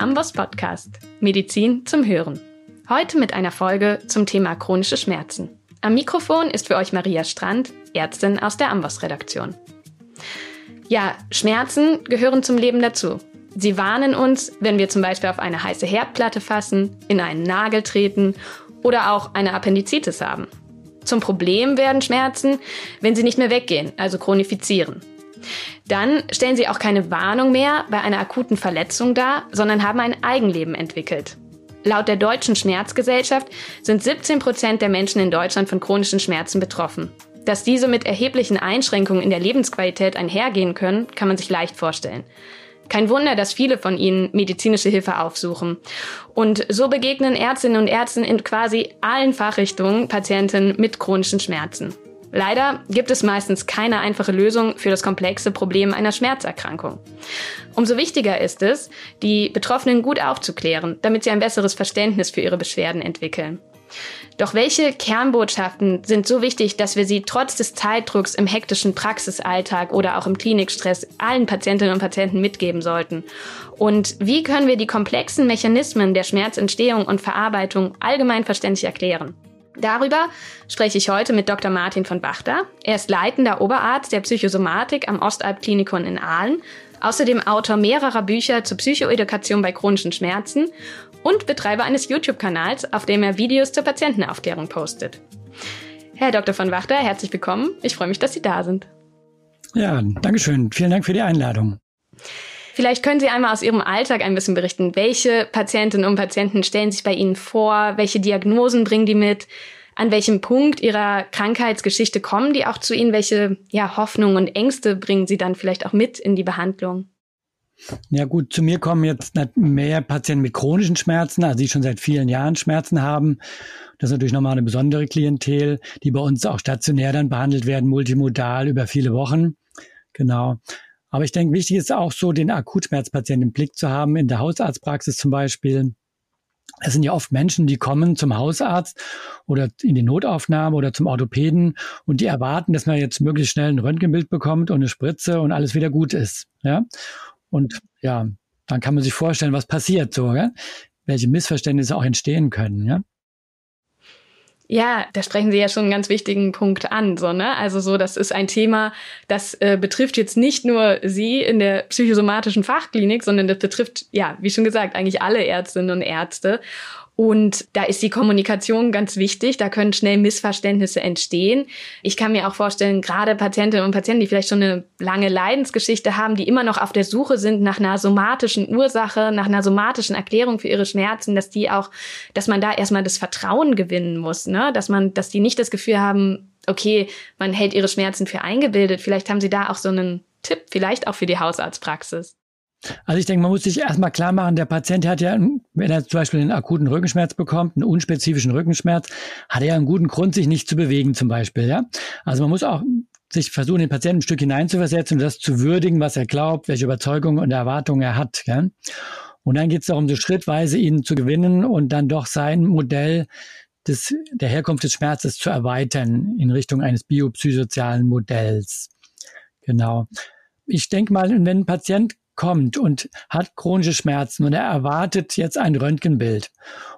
der Podcast Medizin zum Hören. Heute mit einer Folge zum Thema chronische Schmerzen. Am Mikrofon ist für euch Maria Strand, Ärztin aus der Amboss Redaktion. Ja, Schmerzen gehören zum Leben dazu. Sie warnen uns, wenn wir zum Beispiel auf eine heiße Herdplatte fassen, in einen Nagel treten oder auch eine Appendizitis haben. Zum Problem werden Schmerzen, wenn sie nicht mehr weggehen, also chronifizieren. Dann stellen sie auch keine Warnung mehr bei einer akuten Verletzung dar, sondern haben ein Eigenleben entwickelt. Laut der Deutschen Schmerzgesellschaft sind 17 Prozent der Menschen in Deutschland von chronischen Schmerzen betroffen. Dass diese mit erheblichen Einschränkungen in der Lebensqualität einhergehen können, kann man sich leicht vorstellen. Kein Wunder, dass viele von ihnen medizinische Hilfe aufsuchen. Und so begegnen Ärztinnen und Ärzten in quasi allen Fachrichtungen Patienten mit chronischen Schmerzen. Leider gibt es meistens keine einfache Lösung für das komplexe Problem einer Schmerzerkrankung. Umso wichtiger ist es, die Betroffenen gut aufzuklären, damit sie ein besseres Verständnis für ihre Beschwerden entwickeln. Doch welche Kernbotschaften sind so wichtig, dass wir sie trotz des Zeitdrucks im hektischen Praxisalltag oder auch im Klinikstress allen Patientinnen und Patienten mitgeben sollten? Und wie können wir die komplexen Mechanismen der Schmerzentstehung und Verarbeitung allgemein verständlich erklären? Darüber spreche ich heute mit Dr. Martin von Bachter. Er ist leitender Oberarzt der Psychosomatik am Ostalb-Klinikon in Aalen, außerdem Autor mehrerer Bücher zur Psychoedukation bei chronischen Schmerzen und Betreiber eines YouTube-Kanals, auf dem er Videos zur Patientenaufklärung postet. Herr Dr. von Wachter, herzlich willkommen. Ich freue mich, dass Sie da sind. Ja, Dankeschön. Vielen Dank für die Einladung. Vielleicht können Sie einmal aus Ihrem Alltag ein bisschen berichten. Welche Patientinnen und Patienten stellen sich bei Ihnen vor? Welche Diagnosen bringen die mit? An welchem Punkt Ihrer Krankheitsgeschichte kommen die auch zu Ihnen? Welche ja, Hoffnungen und Ängste bringen Sie dann vielleicht auch mit in die Behandlung? Ja gut, zu mir kommen jetzt mehr Patienten mit chronischen Schmerzen, also die schon seit vielen Jahren Schmerzen haben. Das ist natürlich nochmal eine besondere Klientel, die bei uns auch stationär dann behandelt werden, multimodal über viele Wochen. Genau. Aber ich denke, wichtig ist auch so, den Akutschmerzpatienten im Blick zu haben, in der Hausarztpraxis zum Beispiel. Es sind ja oft Menschen, die kommen zum Hausarzt oder in die Notaufnahme oder zum Orthopäden und die erwarten, dass man jetzt möglichst schnell ein Röntgenbild bekommt und eine Spritze und alles wieder gut ist. Ja? Und ja, dann kann man sich vorstellen, was passiert so, ja? welche Missverständnisse auch entstehen können. Ja? Ja, da sprechen Sie ja schon einen ganz wichtigen Punkt an, so, ne? Also so, das ist ein Thema, das äh, betrifft jetzt nicht nur Sie in der psychosomatischen Fachklinik, sondern das betrifft, ja, wie schon gesagt, eigentlich alle Ärztinnen und Ärzte. Und da ist die Kommunikation ganz wichtig. Da können schnell Missverständnisse entstehen. Ich kann mir auch vorstellen, gerade Patientinnen und Patienten, die vielleicht schon eine lange Leidensgeschichte haben, die immer noch auf der Suche sind nach einer somatischen Ursache, nach einer somatischen Erklärung für ihre Schmerzen, dass die auch, dass man da erstmal das Vertrauen gewinnen muss, ne? Dass man, dass die nicht das Gefühl haben, okay, man hält ihre Schmerzen für eingebildet. Vielleicht haben sie da auch so einen Tipp, vielleicht auch für die Hausarztpraxis. Also ich denke, man muss sich erstmal klar machen, der Patient hat ja, wenn er zum Beispiel einen akuten Rückenschmerz bekommt, einen unspezifischen Rückenschmerz, hat er ja einen guten Grund, sich nicht zu bewegen zum Beispiel. Ja? Also man muss auch sich versuchen, den Patienten ein Stück hineinzuversetzen und das zu würdigen, was er glaubt, welche Überzeugungen und Erwartungen er hat. Ja? Und dann geht es darum, so schrittweise ihn zu gewinnen und dann doch sein Modell des, der Herkunft des Schmerzes zu erweitern in Richtung eines biopsychosozialen Modells. Genau. Ich denke mal, wenn ein Patient kommt und hat chronische Schmerzen und er erwartet jetzt ein Röntgenbild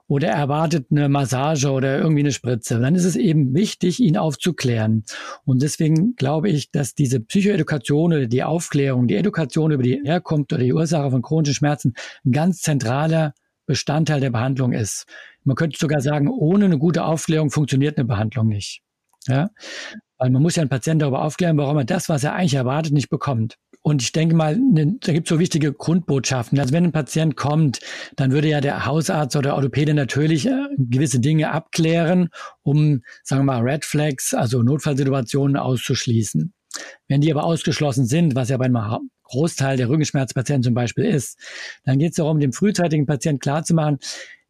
oder er erwartet eine Massage oder irgendwie eine Spritze, dann ist es eben wichtig, ihn aufzuklären. Und deswegen glaube ich, dass diese Psychoedukation oder die Aufklärung, die Edukation über die Herkunft oder die Ursache von chronischen Schmerzen ein ganz zentraler Bestandteil der Behandlung ist. Man könnte sogar sagen, ohne eine gute Aufklärung funktioniert eine Behandlung nicht. Ja? Weil man muss ja einen Patienten darüber aufklären, warum er das, was er eigentlich erwartet, nicht bekommt. Und ich denke mal, ne, da gibt es so wichtige Grundbotschaften. Also wenn ein Patient kommt, dann würde ja der Hausarzt oder Orthopäde natürlich äh, gewisse Dinge abklären, um, sagen wir mal, Red Flags, also Notfallsituationen auszuschließen. Wenn die aber ausgeschlossen sind, was ja bei einem Großteil der Rückenschmerzpatienten zum Beispiel ist, dann geht es darum, dem frühzeitigen Patienten klarzumachen,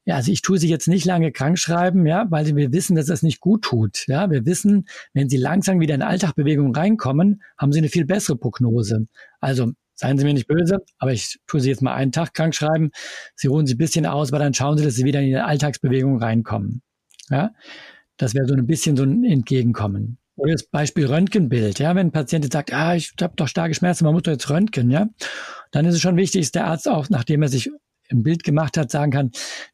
ja, also ich tue sie jetzt nicht lange krank schreiben, ja, weil wir wissen, dass das nicht gut tut. Ja, wir wissen, wenn sie langsam wieder in Alltagbewegung reinkommen, haben sie eine viel bessere Prognose. Also seien Sie mir nicht böse, aber ich tue Sie jetzt mal einen Tag krank schreiben. Sie ruhen sich ein bisschen aus, aber dann schauen Sie, dass Sie wieder in die Alltagsbewegung reinkommen. Ja, das wäre so ein bisschen so ein Entgegenkommen. Oder das Beispiel Röntgenbild. Ja, wenn ein Patient jetzt sagt, ah, ich habe doch starke Schmerzen, man muss doch jetzt röntgen, ja, dann ist es schon wichtig, dass der Arzt auch, nachdem er sich ein Bild gemacht hat, sagen kann,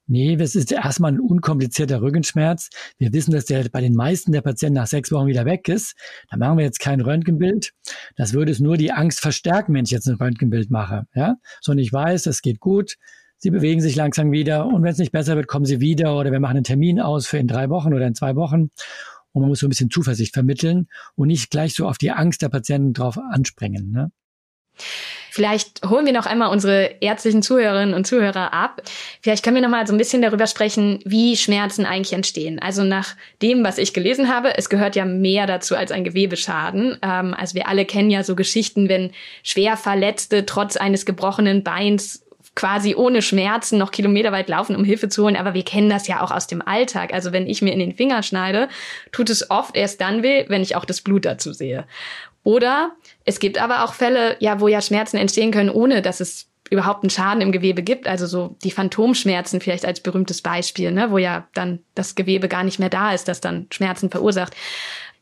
nee, das ist erstmal ein unkomplizierter Rückenschmerz. Wir wissen, dass der bei den meisten der Patienten nach sechs Wochen wieder weg ist. Da machen wir jetzt kein Röntgenbild. Das würde es nur die Angst verstärken, wenn ich jetzt ein Röntgenbild mache. Ja, sondern ich weiß, das geht gut. Sie bewegen sich langsam wieder und wenn es nicht besser wird, kommen sie wieder oder wir machen einen Termin aus für in drei Wochen oder in zwei Wochen. Und man muss so ein bisschen Zuversicht vermitteln und nicht gleich so auf die Angst der Patienten drauf anspringen. Ne? Vielleicht holen wir noch einmal unsere ärztlichen Zuhörerinnen und Zuhörer ab. Vielleicht können wir noch mal so ein bisschen darüber sprechen, wie Schmerzen eigentlich entstehen. Also nach dem, was ich gelesen habe, es gehört ja mehr dazu als ein Gewebeschaden. Ähm, also wir alle kennen ja so Geschichten, wenn schwer Verletzte trotz eines gebrochenen Beins quasi ohne Schmerzen noch kilometerweit laufen, um Hilfe zu holen. Aber wir kennen das ja auch aus dem Alltag. Also wenn ich mir in den Finger schneide, tut es oft erst dann weh, wenn ich auch das Blut dazu sehe. Oder es gibt aber auch Fälle, ja, wo ja Schmerzen entstehen können, ohne dass es überhaupt einen Schaden im Gewebe gibt. Also so die Phantomschmerzen vielleicht als berühmtes Beispiel, ne, wo ja dann das Gewebe gar nicht mehr da ist, das dann Schmerzen verursacht.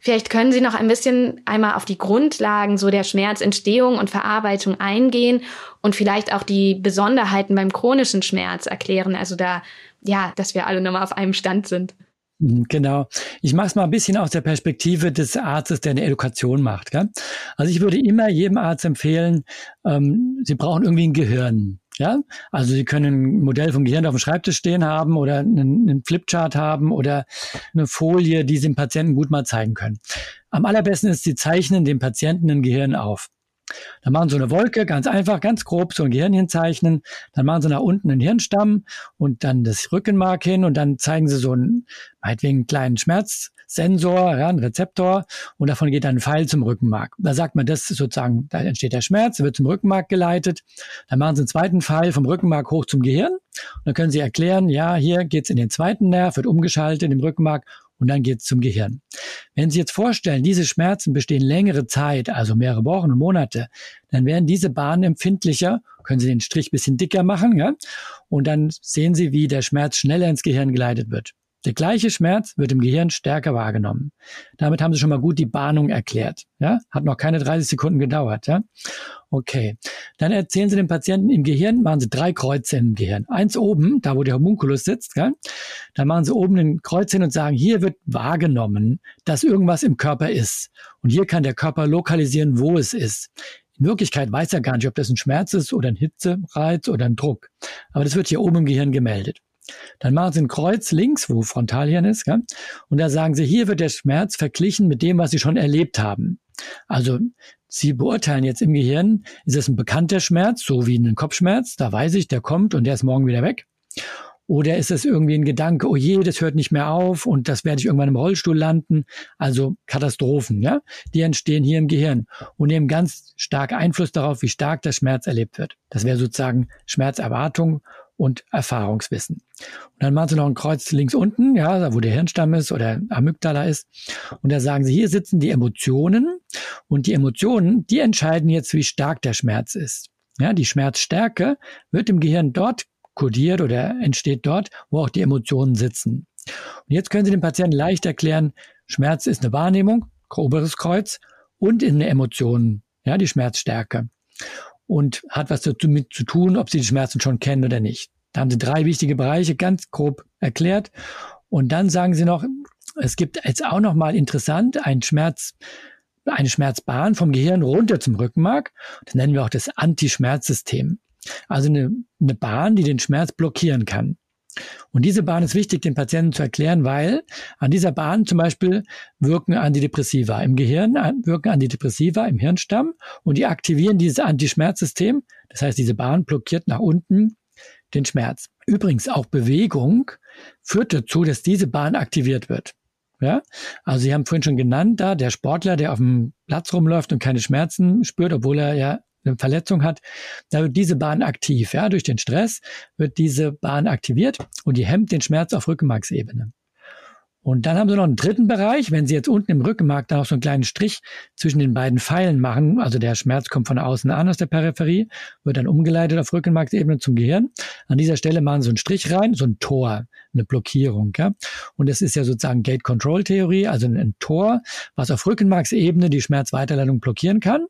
Vielleicht können Sie noch ein bisschen einmal auf die Grundlagen so der Schmerzentstehung und Verarbeitung eingehen und vielleicht auch die Besonderheiten beim chronischen Schmerz erklären. Also da, ja, dass wir alle nochmal auf einem Stand sind. Mhm, genau. Ich mache es mal ein bisschen aus der Perspektive des Arztes, der eine Edukation macht. Gell? Also ich würde immer jedem Arzt empfehlen, ähm, Sie brauchen irgendwie ein Gehirn. Ja, also Sie können ein Modell vom Gehirn auf dem Schreibtisch stehen haben oder einen, einen Flipchart haben oder eine Folie, die Sie dem Patienten gut mal zeigen können. Am allerbesten ist, Sie zeichnen dem Patienten ein Gehirn auf. Dann machen sie eine Wolke, ganz einfach, ganz grob so ein Gehirn hinzeichnen. Dann machen sie nach unten einen Hirnstamm und dann das Rückenmark hin und dann zeigen sie so einen, meinetwegen einen kleinen Schmerzsensor, ja, einen Rezeptor und davon geht dann ein Pfeil zum Rückenmark. Da sagt man, das ist sozusagen, da entsteht der Schmerz, wird zum Rückenmark geleitet. Dann machen sie einen zweiten Pfeil vom Rückenmark hoch zum Gehirn und dann können sie erklären, ja, hier geht's in den zweiten Nerv, wird umgeschaltet im Rückenmark und dann geht es zum Gehirn. Wenn Sie jetzt vorstellen, diese Schmerzen bestehen längere Zeit, also mehrere Wochen und Monate, dann werden diese Bahnen empfindlicher, können Sie den Strich bisschen dicker machen, ja? Und dann sehen Sie, wie der Schmerz schneller ins Gehirn geleitet wird. Der gleiche Schmerz wird im Gehirn stärker wahrgenommen. Damit haben Sie schon mal gut die Bahnung erklärt. Ja? Hat noch keine 30 Sekunden gedauert. Ja? Okay. Dann erzählen Sie dem Patienten im Gehirn, machen Sie drei Kreuze im Gehirn. Eins oben, da wo der Homunculus sitzt. Ja? Dann machen Sie oben ein Kreuz hin und sagen, hier wird wahrgenommen, dass irgendwas im Körper ist. Und hier kann der Körper lokalisieren, wo es ist. In Wirklichkeit weiß er gar nicht, ob das ein Schmerz ist oder ein Hitzereiz oder ein Druck. Aber das wird hier oben im Gehirn gemeldet. Dann machen Sie ein Kreuz links, wo Frontalhirn ist, gell? und da sagen Sie, hier wird der Schmerz verglichen mit dem, was Sie schon erlebt haben. Also Sie beurteilen jetzt im Gehirn, ist es ein bekannter Schmerz, so wie ein Kopfschmerz, da weiß ich, der kommt und der ist morgen wieder weg. Oder ist es irgendwie ein Gedanke, oh je, das hört nicht mehr auf und das werde ich irgendwann im Rollstuhl landen. Also Katastrophen, ja, die entstehen hier im Gehirn und nehmen ganz stark Einfluss darauf, wie stark der Schmerz erlebt wird. Das wäre sozusagen Schmerzerwartung und Erfahrungswissen. Und dann machen sie noch ein Kreuz links unten, ja, wo der Hirnstamm ist oder Amygdala ist. Und da sagen sie, hier sitzen die Emotionen und die Emotionen, die entscheiden jetzt, wie stark der Schmerz ist. Ja, die Schmerzstärke wird im Gehirn dort kodiert oder entsteht dort, wo auch die Emotionen sitzen. Und jetzt können Sie dem Patienten leicht erklären, Schmerz ist eine Wahrnehmung, oberes Kreuz, und in eine Emotion, ja, die Schmerzstärke und hat was damit zu tun, ob sie die Schmerzen schon kennen oder nicht. Da haben sie drei wichtige Bereiche ganz grob erklärt. Und dann sagen sie noch, es gibt jetzt auch noch mal interessant ein Schmerz, eine Schmerzbahn vom Gehirn runter zum Rückenmark. Das nennen wir auch das Anti-Schmerzsystem. Also eine, eine Bahn, die den Schmerz blockieren kann. Und diese Bahn ist wichtig, den Patienten zu erklären, weil an dieser Bahn zum Beispiel wirken Antidepressiva im Gehirn, wirken Antidepressiva im Hirnstamm und die aktivieren dieses Antischmerzsystem. Das heißt, diese Bahn blockiert nach unten den Schmerz. Übrigens auch Bewegung führt dazu, dass diese Bahn aktiviert wird. Ja, also Sie haben vorhin schon genannt, da der Sportler, der auf dem Platz rumläuft und keine Schmerzen spürt, obwohl er ja eine Verletzung hat, da wird diese Bahn aktiv. Ja, durch den Stress wird diese Bahn aktiviert und die hemmt den Schmerz auf Rückenmarksebene. Und dann haben sie noch einen dritten Bereich. Wenn Sie jetzt unten im Rückenmark da noch so einen kleinen Strich zwischen den beiden Pfeilen machen, also der Schmerz kommt von außen an aus der Peripherie, wird dann umgeleitet auf Rückenmarksebene zum Gehirn. An dieser Stelle machen Sie ein Strich rein, so ein Tor, eine Blockierung. Ja? Und das ist ja sozusagen Gate-Control-Theorie, also ein Tor, was auf Rückenmarksebene die Schmerzweiterleitung blockieren kann.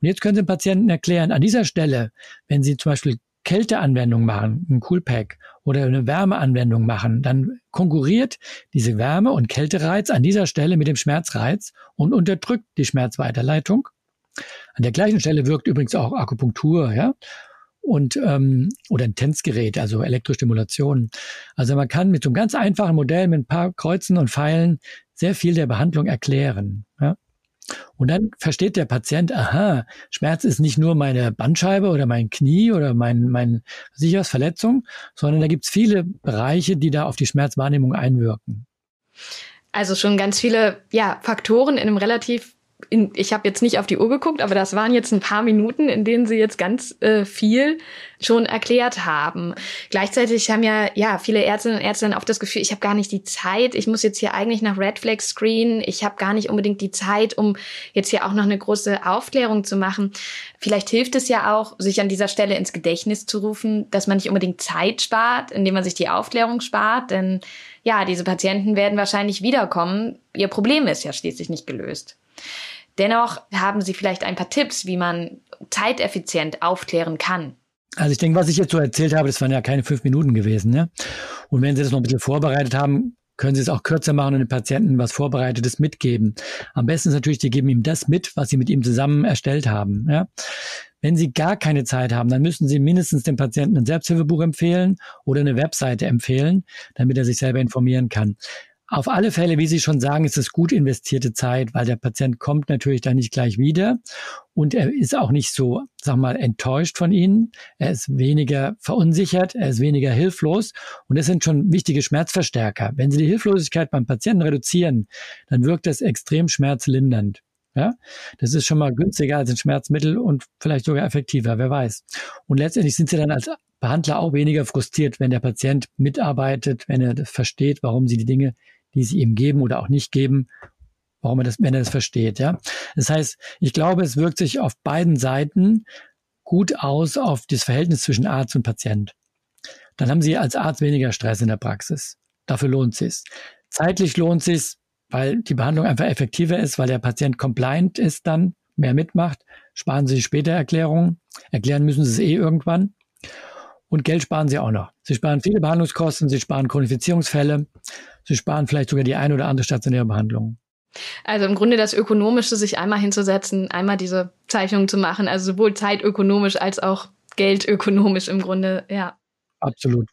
Und jetzt können Sie dem Patienten erklären, an dieser Stelle, wenn Sie zum Beispiel Kälteanwendung machen, ein Coolpack oder eine Wärmeanwendung machen, dann konkurriert diese Wärme- und Kältereiz an dieser Stelle mit dem Schmerzreiz und unterdrückt die Schmerzweiterleitung. An der gleichen Stelle wirkt übrigens auch Akupunktur, ja, und ähm, oder ein Tänzgerät, also Elektrostimulation. Also man kann mit so einem ganz einfachen Modell mit ein paar Kreuzen und Pfeilen sehr viel der Behandlung erklären. Ja? Und dann versteht der Patient, aha, Schmerz ist nicht nur meine Bandscheibe oder mein Knie oder mein, mein sicheres Verletzung, sondern da gibt's viele Bereiche, die da auf die Schmerzwahrnehmung einwirken. Also schon ganz viele ja, Faktoren in einem relativ in, ich habe jetzt nicht auf die Uhr geguckt, aber das waren jetzt ein paar Minuten, in denen Sie jetzt ganz äh, viel schon erklärt haben. Gleichzeitig haben ja ja viele Ärztinnen und Ärzte dann oft das Gefühl, ich habe gar nicht die Zeit, ich muss jetzt hier eigentlich nach Red Flag Screen, ich habe gar nicht unbedingt die Zeit, um jetzt hier auch noch eine große Aufklärung zu machen. Vielleicht hilft es ja auch, sich an dieser Stelle ins Gedächtnis zu rufen, dass man nicht unbedingt Zeit spart, indem man sich die Aufklärung spart, denn ja, diese Patienten werden wahrscheinlich wiederkommen. Ihr Problem ist ja schließlich nicht gelöst. Dennoch haben Sie vielleicht ein paar Tipps, wie man zeiteffizient aufklären kann. Also ich denke, was ich jetzt so erzählt habe, das waren ja keine fünf Minuten gewesen. Ne? Und wenn Sie das noch ein bisschen vorbereitet haben, können Sie es auch kürzer machen und den Patienten was Vorbereitetes mitgeben. Am besten ist natürlich, Sie geben ihm das mit, was Sie mit ihm zusammen erstellt haben. Ja? Wenn Sie gar keine Zeit haben, dann müssen Sie mindestens dem Patienten ein Selbsthilfebuch empfehlen oder eine Webseite empfehlen, damit er sich selber informieren kann. Auf alle Fälle, wie Sie schon sagen, ist es gut investierte Zeit, weil der Patient kommt natürlich dann nicht gleich wieder und er ist auch nicht so, sag mal, enttäuscht von Ihnen. Er ist weniger verunsichert, er ist weniger hilflos und das sind schon wichtige Schmerzverstärker. Wenn Sie die Hilflosigkeit beim Patienten reduzieren, dann wirkt das extrem schmerzlindernd. Ja, das ist schon mal günstiger als ein Schmerzmittel und vielleicht sogar effektiver, wer weiß. Und letztendlich sind Sie dann als Behandler auch weniger frustriert, wenn der Patient mitarbeitet, wenn er versteht, warum Sie die Dinge die sie ihm geben oder auch nicht geben, warum er das, wenn er das versteht, ja. Das heißt, ich glaube, es wirkt sich auf beiden Seiten gut aus auf das Verhältnis zwischen Arzt und Patient. Dann haben Sie als Arzt weniger Stress in der Praxis. Dafür lohnt es sich. Zeitlich lohnt es sich, weil die Behandlung einfach effektiver ist, weil der Patient compliant ist dann, mehr mitmacht. Sparen Sie später Erklärungen. Erklären müssen Sie es eh irgendwann. Und Geld sparen Sie auch noch. Sie sparen viele Behandlungskosten, Sie sparen Chronifizierungsfälle, Sie sparen vielleicht sogar die eine oder andere stationäre Behandlung. Also im Grunde das Ökonomische, sich einmal hinzusetzen, einmal diese Zeichnung zu machen, also sowohl zeitökonomisch als auch geldökonomisch im Grunde, ja. Absolut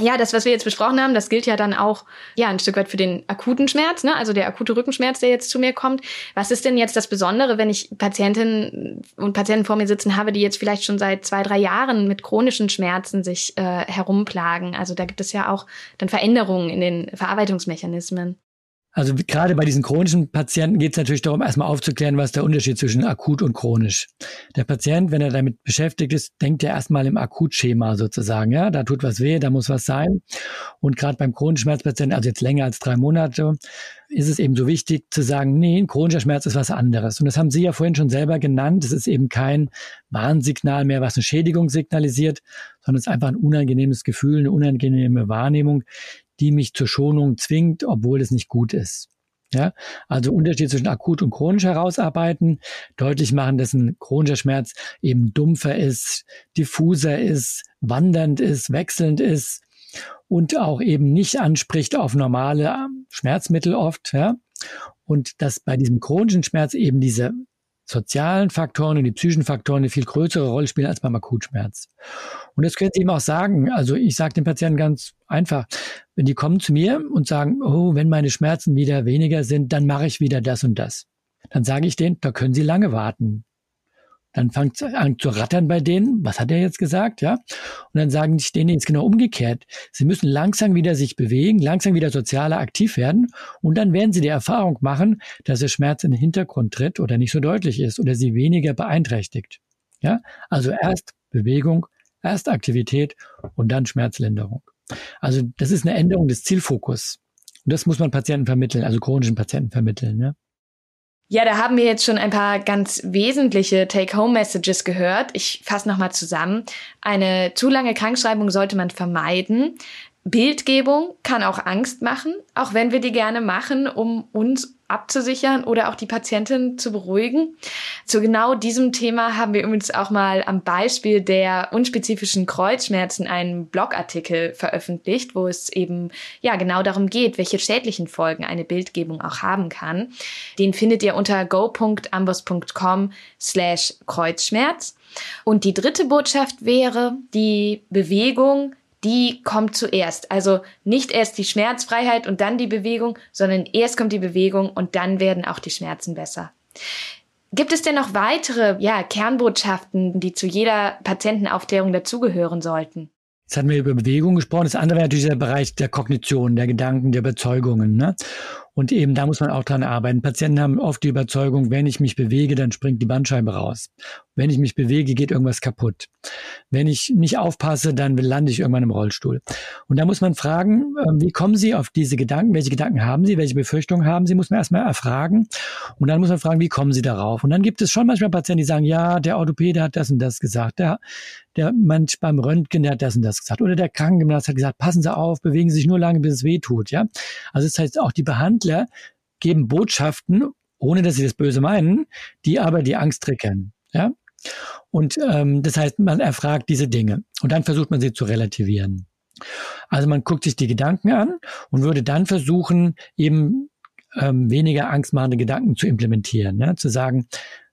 ja, das, was wir jetzt besprochen haben, das gilt ja dann auch ja ein Stück weit für den akuten Schmerz, ne? also der akute Rückenschmerz, der jetzt zu mir kommt. Was ist denn jetzt das Besondere, wenn ich Patientinnen und Patienten vor mir sitzen habe, die jetzt vielleicht schon seit zwei, drei Jahren mit chronischen Schmerzen sich äh, herumplagen? Also da gibt es ja auch dann Veränderungen in den Verarbeitungsmechanismen. Also gerade bei diesen chronischen Patienten geht es natürlich darum, erstmal aufzuklären, was der Unterschied zwischen akut und chronisch. Der Patient, wenn er damit beschäftigt ist, denkt er erstmal im Akutschema sozusagen. Ja, da tut was weh, da muss was sein. Und gerade beim chronischen Schmerzpatienten, also jetzt länger als drei Monate, ist es eben so wichtig zu sagen, nee, ein chronischer Schmerz ist was anderes. Und das haben Sie ja vorhin schon selber genannt. Es ist eben kein Warnsignal mehr, was eine Schädigung signalisiert, sondern es ist einfach ein unangenehmes Gefühl, eine unangenehme Wahrnehmung, die mich zur Schonung zwingt, obwohl es nicht gut ist. Ja, also Unterschied zwischen akut und chronisch herausarbeiten, deutlich machen, dass ein chronischer Schmerz eben dumpfer ist, diffuser ist, wandernd ist, wechselnd ist und auch eben nicht anspricht auf normale Schmerzmittel oft, ja. Und dass bei diesem chronischen Schmerz eben diese sozialen Faktoren und die psychischen Faktoren eine viel größere Rolle spielen als beim Akutschmerz. Und das können Sie ihm auch sagen. Also ich sage den Patienten ganz einfach, wenn die kommen zu mir und sagen, oh, wenn meine Schmerzen wieder weniger sind, dann mache ich wieder das und das. Dann sage ich denen, da können Sie lange warten. Dann fängt es an zu rattern bei denen. Was hat er jetzt gesagt? Ja. Und dann sagen ich denen jetzt genau umgekehrt. Sie müssen langsam wieder sich bewegen, langsam wieder sozialer aktiv werden. Und dann werden sie die Erfahrung machen, dass der Schmerz in den Hintergrund tritt oder nicht so deutlich ist oder sie weniger beeinträchtigt. Ja. Also erst Bewegung, erst Aktivität und dann Schmerzlinderung. Also das ist eine Änderung des Zielfokus. Und das muss man Patienten vermitteln, also chronischen Patienten vermitteln. Ja. Ja, da haben wir jetzt schon ein paar ganz wesentliche Take-Home-Messages gehört. Ich fasse nochmal zusammen. Eine zu lange Krankschreibung sollte man vermeiden. Bildgebung kann auch Angst machen, auch wenn wir die gerne machen, um uns abzusichern oder auch die Patientin zu beruhigen. Zu genau diesem Thema haben wir übrigens auch mal am Beispiel der unspezifischen Kreuzschmerzen einen Blogartikel veröffentlicht, wo es eben ja genau darum geht, welche schädlichen Folgen eine Bildgebung auch haben kann. Den findet ihr unter go.ambos.com slash Kreuzschmerz. Und die dritte Botschaft wäre, die Bewegung die kommt zuerst. Also nicht erst die Schmerzfreiheit und dann die Bewegung, sondern erst kommt die Bewegung und dann werden auch die Schmerzen besser. Gibt es denn noch weitere ja, Kernbotschaften, die zu jeder Patientenaufklärung dazugehören sollten? Jetzt hatten wir über Bewegung gesprochen. Das andere wäre natürlich der Bereich der Kognition, der Gedanken, der Überzeugungen. Ne? Und eben da muss man auch dran arbeiten. Patienten haben oft die Überzeugung, wenn ich mich bewege, dann springt die Bandscheibe raus. Wenn ich mich bewege, geht irgendwas kaputt. Wenn ich nicht aufpasse, dann lande ich irgendwann im Rollstuhl. Und da muss man fragen, ähm, wie kommen Sie auf diese Gedanken? Welche Gedanken haben Sie? Welche Befürchtungen haben Sie? Muss man erstmal erfragen. Und dann muss man fragen, wie kommen Sie darauf? Und dann gibt es schon manchmal Patienten, die sagen, ja, der Orthopäde hat das und das gesagt. Der, der Mensch beim Röntgen, der hat das und das gesagt. Oder der Krankengymnast hat gesagt, passen Sie auf, bewegen Sie sich nur lange, bis es weh tut. Ja? Also das heißt, auch die Behandler geben Botschaften, ohne dass sie das Böse meinen, die aber die Angst triggern. Ja? Und ähm, das heißt, man erfragt diese Dinge und dann versucht man sie zu relativieren. Also man guckt sich die Gedanken an und würde dann versuchen, eben ähm, weniger angstmachende Gedanken zu implementieren. Ne? Zu sagen,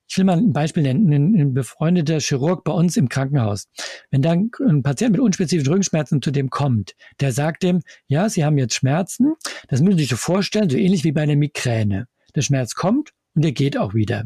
ich will mal ein Beispiel nennen, ein, ein befreundeter Chirurg bei uns im Krankenhaus. Wenn dann ein Patient mit unspezifischen Rückenschmerzen zu dem kommt, der sagt dem, ja, Sie haben jetzt Schmerzen, das müssen Sie sich so vorstellen, so ähnlich wie bei einer Migräne. Der Schmerz kommt und der geht auch wieder.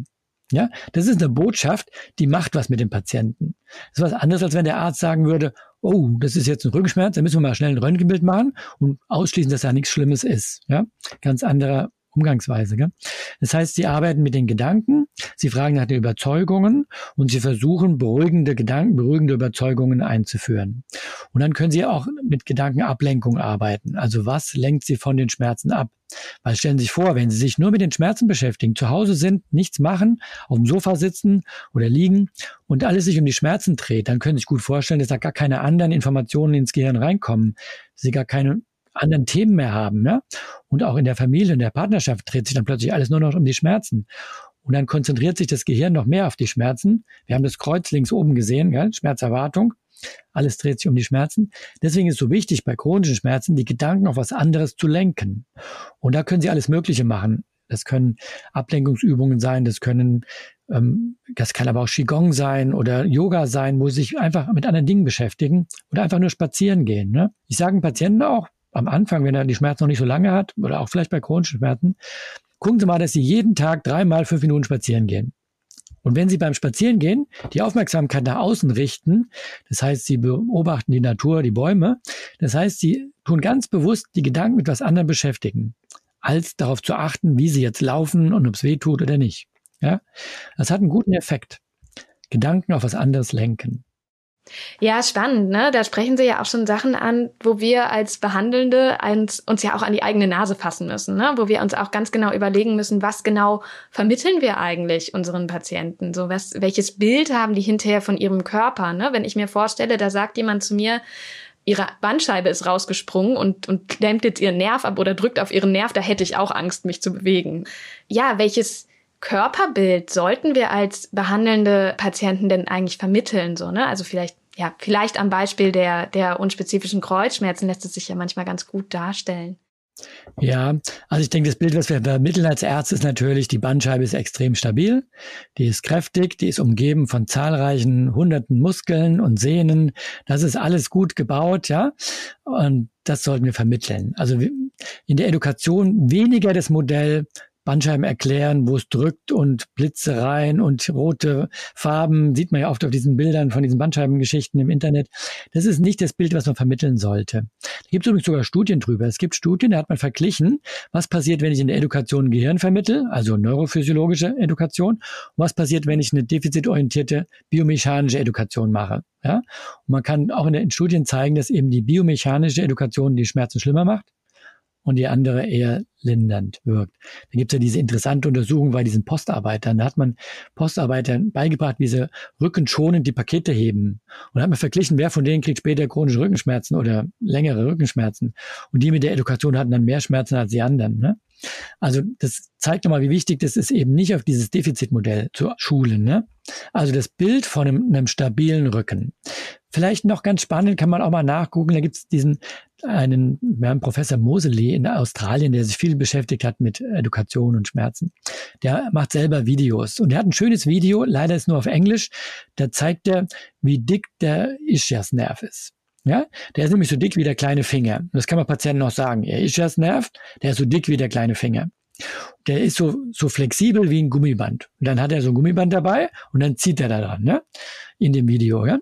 Ja, das ist eine Botschaft, die macht was mit dem Patienten. Das ist was anderes, als wenn der Arzt sagen würde, oh, das ist jetzt ein Rückenschmerz, da müssen wir mal schnell ein Röntgenbild machen und ausschließen, dass da nichts Schlimmes ist. Ja, ganz anderer Umgangsweise. Gell? Das heißt, sie arbeiten mit den Gedanken, sie fragen nach den Überzeugungen und sie versuchen, beruhigende Gedanken, beruhigende Überzeugungen einzuführen. Und dann können sie auch mit Gedankenablenkung arbeiten. Also was lenkt sie von den Schmerzen ab? Weil stellen Sie sich vor, wenn Sie sich nur mit den Schmerzen beschäftigen, zu Hause sind, nichts machen, auf dem Sofa sitzen oder liegen und alles sich um die Schmerzen dreht, dann können Sie sich gut vorstellen, dass da gar keine anderen Informationen ins Gehirn reinkommen. Sie gar keine anderen Themen mehr haben. Ja? Und auch in der Familie, in der Partnerschaft dreht sich dann plötzlich alles nur noch um die Schmerzen. Und dann konzentriert sich das Gehirn noch mehr auf die Schmerzen. Wir haben das Kreuz links oben gesehen, ja? Schmerzerwartung. Alles dreht sich um die Schmerzen. Deswegen ist es so wichtig, bei chronischen Schmerzen die Gedanken auf was anderes zu lenken. Und da können Sie alles Mögliche machen. Das können Ablenkungsübungen sein, das können, ähm, das kann aber auch Qigong sein oder Yoga sein, wo sie sich einfach mit anderen Dingen beschäftigen oder einfach nur spazieren gehen. Ne? Ich sage Patienten auch, am Anfang, wenn er die Schmerzen noch nicht so lange hat, oder auch vielleicht bei chronischen Schmerzen, gucken Sie mal, dass Sie jeden Tag dreimal fünf Minuten spazieren gehen. Und wenn Sie beim Spazierengehen die Aufmerksamkeit nach außen richten, das heißt, Sie beobachten die Natur, die Bäume, das heißt, Sie tun ganz bewusst die Gedanken mit was anderem beschäftigen, als darauf zu achten, wie Sie jetzt laufen und ob es weh tut oder nicht. Ja, das hat einen guten Effekt. Gedanken auf was anderes lenken. Ja, spannend, ne? Da sprechen Sie ja auch schon Sachen an, wo wir als Behandelnde uns, ja auch an die eigene Nase fassen müssen, ne? Wo wir uns auch ganz genau überlegen müssen, was genau vermitteln wir eigentlich unseren Patienten? So, was, welches Bild haben die hinterher von ihrem Körper, ne? Wenn ich mir vorstelle, da sagt jemand zu mir, ihre Bandscheibe ist rausgesprungen und, und klemmt jetzt ihren Nerv ab oder drückt auf ihren Nerv, da hätte ich auch Angst, mich zu bewegen. Ja, welches Körperbild sollten wir als behandelnde Patienten denn eigentlich vermitteln? So, ne? Also vielleicht, ja, vielleicht am Beispiel der, der unspezifischen Kreuzschmerzen lässt es sich ja manchmal ganz gut darstellen. Ja, also ich denke, das Bild, was wir vermitteln als Ärzte, ist natürlich, die Bandscheibe ist extrem stabil, die ist kräftig, die ist umgeben von zahlreichen hunderten Muskeln und Sehnen. Das ist alles gut gebaut, ja. Und das sollten wir vermitteln. Also in der Education weniger das Modell, Bandscheiben erklären, wo es drückt und Blitze rein und rote Farben, sieht man ja oft auf diesen Bildern von diesen Bandscheibengeschichten im Internet. Das ist nicht das Bild, was man vermitteln sollte. Da gibt es übrigens sogar Studien drüber. Es gibt Studien, da hat man verglichen, was passiert, wenn ich in der Education Gehirn vermittle, also neurophysiologische Education, und was passiert, wenn ich eine defizitorientierte biomechanische Education mache. Ja? Und man kann auch in den Studien zeigen, dass eben die biomechanische Education die Schmerzen schlimmer macht und die andere eher lindernd wirkt. Da gibt es ja diese interessante Untersuchung bei diesen Postarbeitern. Da hat man Postarbeitern beigebracht, wie sie rückenschonend die Pakete heben. Und hat man verglichen, wer von denen kriegt später chronische Rückenschmerzen oder längere Rückenschmerzen. Und die mit der Education hatten dann mehr Schmerzen als die anderen. Ne? Also das zeigt nochmal, wie wichtig das ist, eben nicht auf dieses Defizitmodell zu schulen. Ne? Also das Bild von einem, einem stabilen Rücken. Vielleicht noch ganz spannend, kann man auch mal nachgucken, da gibt es diesen einen, wir Professor Moseley in Australien, der sich viel beschäftigt hat mit Education und Schmerzen. Der macht selber Videos und er hat ein schönes Video, leider ist nur auf Englisch, da zeigt er, wie dick der Ischiasnerv ist. Ja, der ist nämlich so dick wie der kleine Finger. Das kann man Patienten auch sagen. Er Ischiasnerv, der ist so dick wie der kleine Finger. Der ist so, so flexibel wie ein Gummiband. Und dann hat er so ein Gummiband dabei und dann zieht er da dran, ne? In dem Video, ja?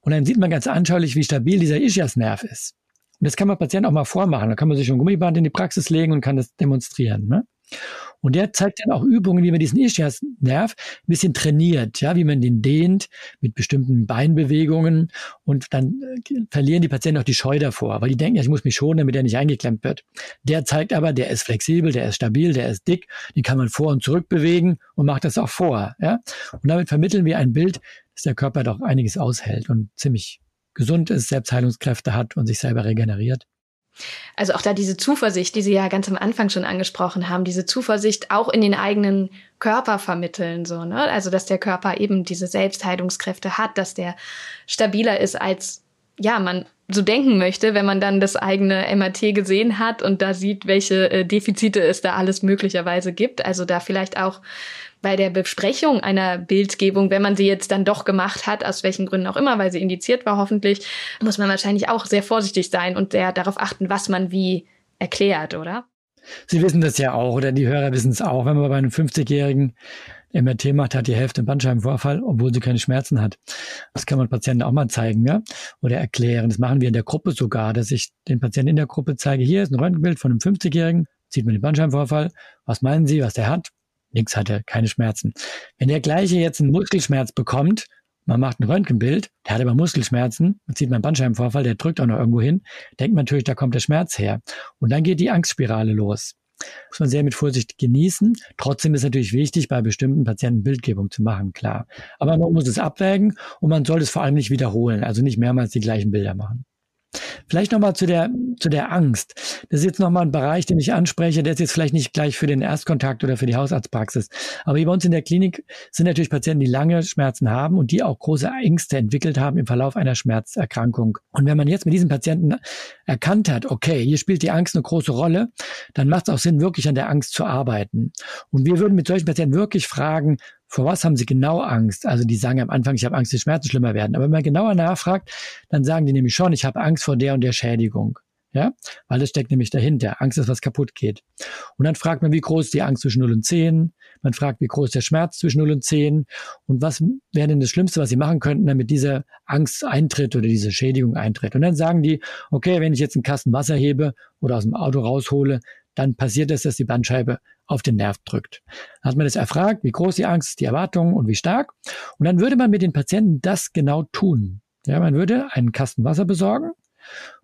Und dann sieht man ganz anschaulich, wie stabil dieser Ischiasnerv ist. Und das kann man Patienten auch mal vormachen. Da kann man sich ein Gummiband in die Praxis legen und kann das demonstrieren. Ne? Und der zeigt dann auch Übungen, wie man diesen Ischiasnerv ein bisschen trainiert, ja, wie man den dehnt mit bestimmten Beinbewegungen und dann äh, verlieren die Patienten auch die Scheu davor, weil die denken, ja, ich muss mich schonen, damit er nicht eingeklemmt wird. Der zeigt aber, der ist flexibel, der ist stabil, der ist dick, den kann man vor und zurück bewegen und macht das auch vor, ja. Und damit vermitteln wir ein Bild, dass der Körper doch einiges aushält und ziemlich gesund ist, Selbstheilungskräfte hat und sich selber regeneriert. Also auch da diese Zuversicht, die Sie ja ganz am Anfang schon angesprochen haben, diese Zuversicht auch in den eigenen Körper vermitteln, so, ne? Also, dass der Körper eben diese Selbstheilungskräfte hat, dass der stabiler ist als, ja, man so denken möchte, wenn man dann das eigene MRT gesehen hat und da sieht, welche äh, Defizite es da alles möglicherweise gibt. Also da vielleicht auch bei der Besprechung einer Bildgebung, wenn man sie jetzt dann doch gemacht hat, aus welchen Gründen auch immer, weil sie indiziert war hoffentlich, muss man wahrscheinlich auch sehr vorsichtig sein und sehr darauf achten, was man wie erklärt, oder? Sie wissen das ja auch, oder die Hörer wissen es auch, wenn man bei einem 50-Jährigen MRT macht, hat die Hälfte einen Bandscheibenvorfall, obwohl sie keine Schmerzen hat. Das kann man Patienten auch mal zeigen, ja, oder erklären. Das machen wir in der Gruppe sogar, dass ich den Patienten in der Gruppe zeige, hier ist ein Röntgenbild von einem 50-Jährigen, sieht man den Bandscheibenvorfall, was meinen Sie, was der hat? Nix hatte, keine Schmerzen. Wenn der gleiche jetzt einen Muskelschmerz bekommt, man macht ein Röntgenbild, der hat aber Muskelschmerzen, man sieht man Bandscheibenvorfall, der drückt auch noch irgendwo hin, denkt man natürlich, da kommt der Schmerz her. Und dann geht die Angstspirale los. Muss man sehr mit Vorsicht genießen. Trotzdem ist natürlich wichtig, bei bestimmten Patienten Bildgebung zu machen, klar. Aber man muss es abwägen und man soll es vor allem nicht wiederholen, also nicht mehrmals die gleichen Bilder machen. Vielleicht nochmal zu der, zu der Angst. Das ist jetzt nochmal ein Bereich, den ich anspreche, der ist jetzt vielleicht nicht gleich für den Erstkontakt oder für die Hausarztpraxis. Aber hier bei uns in der Klinik sind natürlich Patienten, die lange Schmerzen haben und die auch große Ängste entwickelt haben im Verlauf einer Schmerzerkrankung. Und wenn man jetzt mit diesen Patienten erkannt hat, okay, hier spielt die Angst eine große Rolle, dann macht es auch Sinn, wirklich an der Angst zu arbeiten. Und wir würden mit solchen Patienten wirklich fragen, vor was haben sie genau Angst? Also die sagen am Anfang, ich habe Angst, die Schmerzen schlimmer werden. Aber wenn man genauer nachfragt, dann sagen die nämlich schon, ich habe Angst vor der und der Schädigung. Ja, weil das steckt nämlich dahinter. Angst ist, was kaputt geht. Und dann fragt man, wie groß ist die Angst zwischen 0 und 10? Man fragt, wie groß der Schmerz zwischen 0 und 10? Und was wäre denn das Schlimmste, was sie machen könnten, damit diese Angst eintritt oder diese Schädigung eintritt? Und dann sagen die, okay, wenn ich jetzt einen Kasten Wasser hebe oder aus dem Auto raushole, dann passiert es, dass die Bandscheibe auf den Nerv drückt. Dann hat man das erfragt, wie groß die Angst, die Erwartung und wie stark. Und dann würde man mit den Patienten das genau tun. Ja, man würde einen Kasten Wasser besorgen,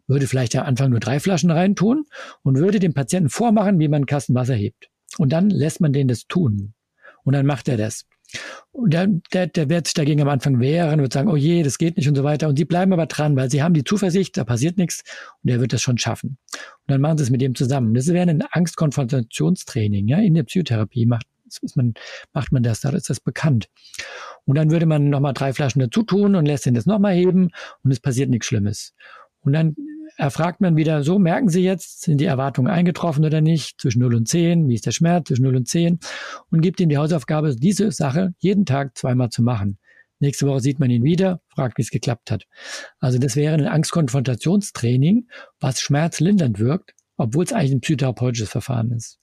würde vielleicht am Anfang nur drei Flaschen reintun und würde dem Patienten vormachen, wie man einen Kasten Wasser hebt. Und dann lässt man den das tun. Und dann macht er das. Und der, der, der wird sich dagegen am Anfang wehren, wird sagen, oh je, das geht nicht und so weiter. Und die bleiben aber dran, weil sie haben die Zuversicht, da passiert nichts und er wird das schon schaffen. Und dann machen sie es mit dem zusammen. Das wäre ein Angstkonfrontationstraining. Ja? In der Psychotherapie macht, ist man, macht man das, da ist das bekannt. Und dann würde man nochmal drei Flaschen dazu tun und lässt ihn das nochmal heben und es passiert nichts Schlimmes. Und dann erfragt man wieder, so merken Sie jetzt, sind die Erwartungen eingetroffen oder nicht, zwischen 0 und 10, wie ist der Schmerz zwischen 0 und 10 und gibt ihm die Hausaufgabe, diese Sache jeden Tag zweimal zu machen. Nächste Woche sieht man ihn wieder, fragt, wie es geklappt hat. Also das wäre ein Angstkonfrontationstraining, was schmerzlindernd wirkt, obwohl es eigentlich ein psychotherapeutisches Verfahren ist.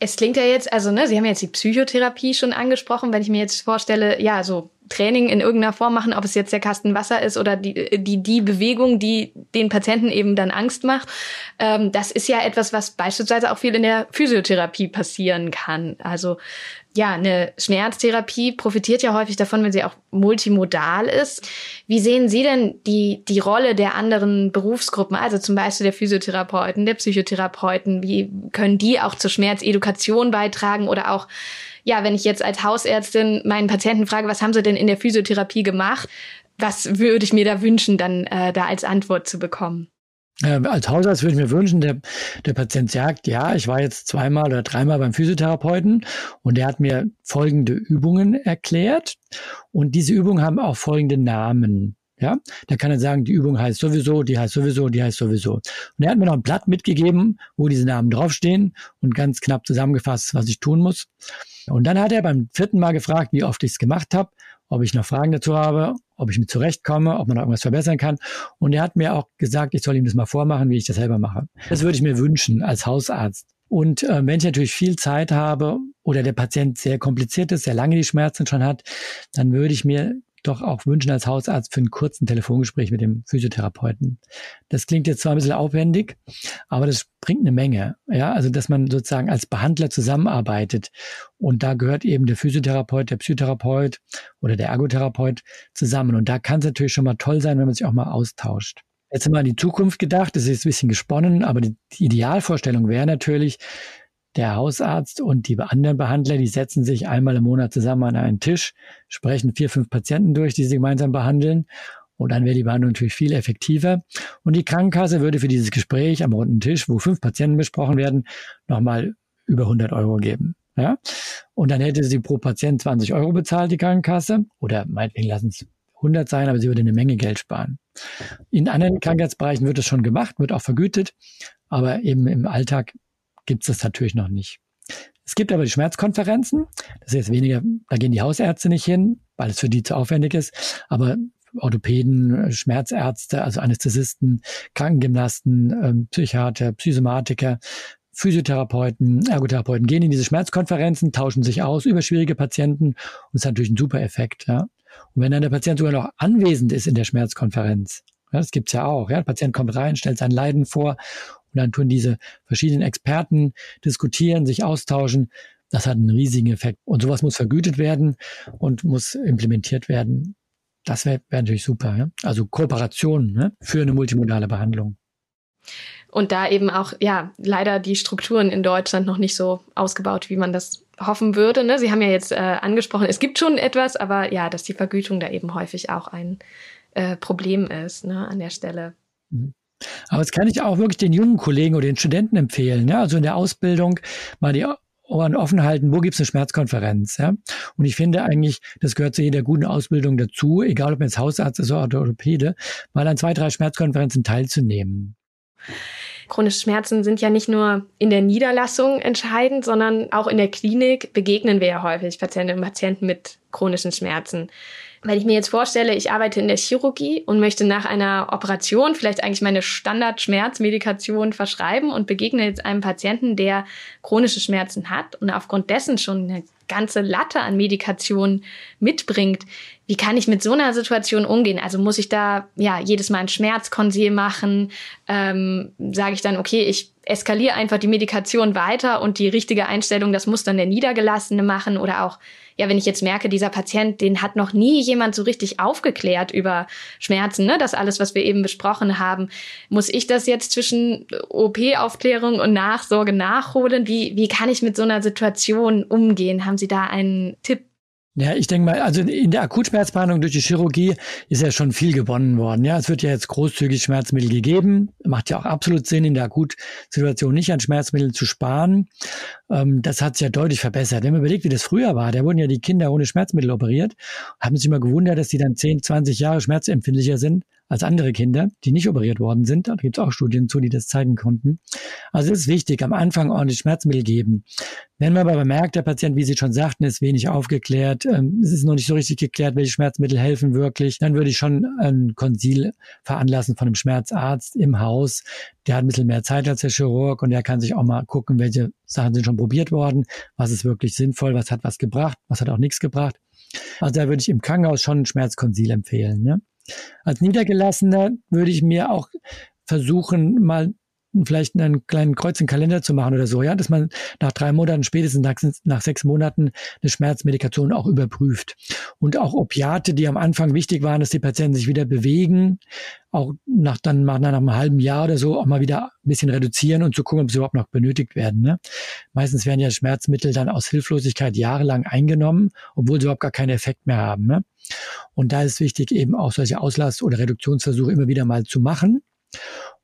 Es klingt ja jetzt, also ne, Sie haben jetzt die Psychotherapie schon angesprochen. Wenn ich mir jetzt vorstelle, ja, so Training in irgendeiner Form machen, ob es jetzt der Kasten Wasser ist oder die, die, die Bewegung, die den Patienten eben dann Angst macht, ähm, das ist ja etwas, was beispielsweise auch viel in der Physiotherapie passieren kann. Also ja, eine Schmerztherapie profitiert ja häufig davon, wenn sie auch multimodal ist. Wie sehen Sie denn die, die Rolle der anderen Berufsgruppen, also zum Beispiel der Physiotherapeuten, der Psychotherapeuten? Wie können die auch zur Schmerzedukation beitragen oder auch ja, wenn ich jetzt als Hausärztin meinen Patienten frage, was haben sie denn in der Physiotherapie gemacht, was würde ich mir da wünschen, dann äh, da als Antwort zu bekommen? Äh, als Hausarzt würde ich mir wünschen, der, der Patient sagt, ja, ich war jetzt zweimal oder dreimal beim Physiotherapeuten und der hat mir folgende Übungen erklärt und diese Übungen haben auch folgende Namen. Ja, da kann er sagen, die Übung heißt sowieso, die heißt sowieso, die heißt sowieso. Und er hat mir noch ein Blatt mitgegeben, wo diese Namen draufstehen und ganz knapp zusammengefasst, was ich tun muss. Und dann hat er beim vierten Mal gefragt, wie oft ich es gemacht habe ob ich noch Fragen dazu habe, ob ich mit zurechtkomme, ob man noch irgendwas verbessern kann. Und er hat mir auch gesagt, ich soll ihm das mal vormachen, wie ich das selber mache. Das würde ich mir wünschen als Hausarzt. Und äh, wenn ich natürlich viel Zeit habe oder der Patient sehr kompliziert ist, sehr lange die Schmerzen schon hat, dann würde ich mir doch auch wünschen als Hausarzt für einen kurzen Telefongespräch mit dem Physiotherapeuten. Das klingt jetzt zwar ein bisschen aufwendig, aber das bringt eine Menge. Ja, also dass man sozusagen als Behandler zusammenarbeitet und da gehört eben der Physiotherapeut, der Psychotherapeut oder der Ergotherapeut zusammen. Und da kann es natürlich schon mal toll sein, wenn man sich auch mal austauscht. Jetzt mal in die Zukunft gedacht, das ist ein bisschen gesponnen, aber die Idealvorstellung wäre natürlich, der Hausarzt und die anderen Behandler, die setzen sich einmal im Monat zusammen an einen Tisch, sprechen vier, fünf Patienten durch, die sie gemeinsam behandeln. Und dann wäre die Behandlung natürlich viel effektiver. Und die Krankenkasse würde für dieses Gespräch am runden Tisch, wo fünf Patienten besprochen werden, nochmal über 100 Euro geben. Ja? Und dann hätte sie pro Patient 20 Euro bezahlt, die Krankenkasse. Oder meinetwegen lassen es 100 sein, aber sie würde eine Menge Geld sparen. In anderen Krankheitsbereichen wird es schon gemacht, wird auch vergütet. Aber eben im Alltag gibt es das natürlich noch nicht. Es gibt aber die Schmerzkonferenzen. Das ist jetzt weniger, da gehen die Hausärzte nicht hin, weil es für die zu aufwendig ist. Aber Orthopäden, Schmerzärzte, also Anästhesisten, Krankengymnasten, ähm, Psychiater, Psychosomatiker, Physiotherapeuten, Ergotherapeuten gehen in diese Schmerzkonferenzen, tauschen sich aus über schwierige Patienten und es hat natürlich ein super Effekt. Ja. Und wenn dann der Patient sogar noch anwesend ist in der Schmerzkonferenz, ja, das gibt's ja auch. Ja. Der Patient kommt rein, stellt sein Leiden vor und dann tun diese verschiedenen Experten diskutieren, sich austauschen. Das hat einen riesigen Effekt. Und sowas muss vergütet werden und muss implementiert werden. Das wäre wär natürlich super. Ja? Also Kooperation ne? für eine multimodale Behandlung. Und da eben auch, ja, leider die Strukturen in Deutschland noch nicht so ausgebaut, wie man das hoffen würde. Ne? Sie haben ja jetzt äh, angesprochen, es gibt schon etwas, aber ja, dass die Vergütung da eben häufig auch ein äh, Problem ist ne, an der Stelle. Mhm. Aber das kann ich auch wirklich den jungen Kollegen oder den Studenten empfehlen. Ne? Also in der Ausbildung mal die Ohren offen halten, wo gibt's eine Schmerzkonferenz. Ja? Und ich finde eigentlich, das gehört zu jeder guten Ausbildung dazu, egal ob man jetzt Hausarzt ist oder Orthopäde, mal an zwei, drei Schmerzkonferenzen teilzunehmen. Chronische Schmerzen sind ja nicht nur in der Niederlassung entscheidend, sondern auch in der Klinik begegnen wir ja häufig Patientinnen und Patienten mit chronischen Schmerzen. Wenn ich mir jetzt vorstelle, ich arbeite in der Chirurgie und möchte nach einer Operation vielleicht eigentlich meine Standardschmerzmedikation verschreiben und begegne jetzt einem Patienten, der chronische Schmerzen hat und aufgrund dessen schon eine ganze Latte an Medikationen mitbringt. Wie kann ich mit so einer Situation umgehen? Also muss ich da ja jedes Mal ein Schmerzkonsil machen? Ähm, Sage ich dann, okay, ich eskaliere einfach die Medikation weiter und die richtige Einstellung, das muss dann der Niedergelassene machen oder auch ja, wenn ich jetzt merke, dieser Patient, den hat noch nie jemand so richtig aufgeklärt über Schmerzen, ne? das alles, was wir eben besprochen haben, muss ich das jetzt zwischen OP-Aufklärung und Nachsorge nachholen? Wie, wie kann ich mit so einer Situation umgehen? Haben Sie da einen Tipp? Ja, ich denke mal, also in der Akutschmerzbehandlung durch die Chirurgie ist ja schon viel gewonnen worden. Ja, es wird ja jetzt großzügig Schmerzmittel gegeben. Macht ja auch absolut Sinn, in der Akutsituation nicht an Schmerzmitteln zu sparen. Ähm, das hat sich ja deutlich verbessert. Wenn man überlegt, wie das früher war, da wurden ja die Kinder ohne Schmerzmittel operiert, haben sich immer gewundert, dass die dann 10, 20 Jahre schmerzempfindlicher sind als andere Kinder, die nicht operiert worden sind. Da gibt es auch Studien zu, die das zeigen konnten. Also es ist wichtig, am Anfang ordentlich Schmerzmittel geben. Wenn man aber merkt, der Patient, wie Sie schon sagten, ist wenig aufgeklärt, ähm, es ist noch nicht so richtig geklärt, welche Schmerzmittel helfen wirklich, dann würde ich schon ein Konsil veranlassen von einem Schmerzarzt im Haus. Der hat ein bisschen mehr Zeit als der Chirurg und der kann sich auch mal gucken, welche Sachen sind schon probiert worden, was ist wirklich sinnvoll, was hat was gebracht, was hat auch nichts gebracht. Also da würde ich im Krankenhaus schon ein Schmerzkonsil empfehlen. Ne? Als Niedergelassener würde ich mir auch versuchen, mal vielleicht einen kleinen Kreuz im Kalender zu machen oder so, ja, dass man nach drei Monaten, spätestens nach, nach sechs Monaten eine Schmerzmedikation auch überprüft. Und auch Opiate, die am Anfang wichtig waren, dass die Patienten sich wieder bewegen, auch nach dann nach, einem halben Jahr oder so auch mal wieder ein bisschen reduzieren und zu gucken, ob sie überhaupt noch benötigt werden. Ne? Meistens werden ja Schmerzmittel dann aus Hilflosigkeit jahrelang eingenommen, obwohl sie überhaupt gar keinen Effekt mehr haben. Ne? Und da ist wichtig, eben auch solche Auslass- oder Reduktionsversuche immer wieder mal zu machen.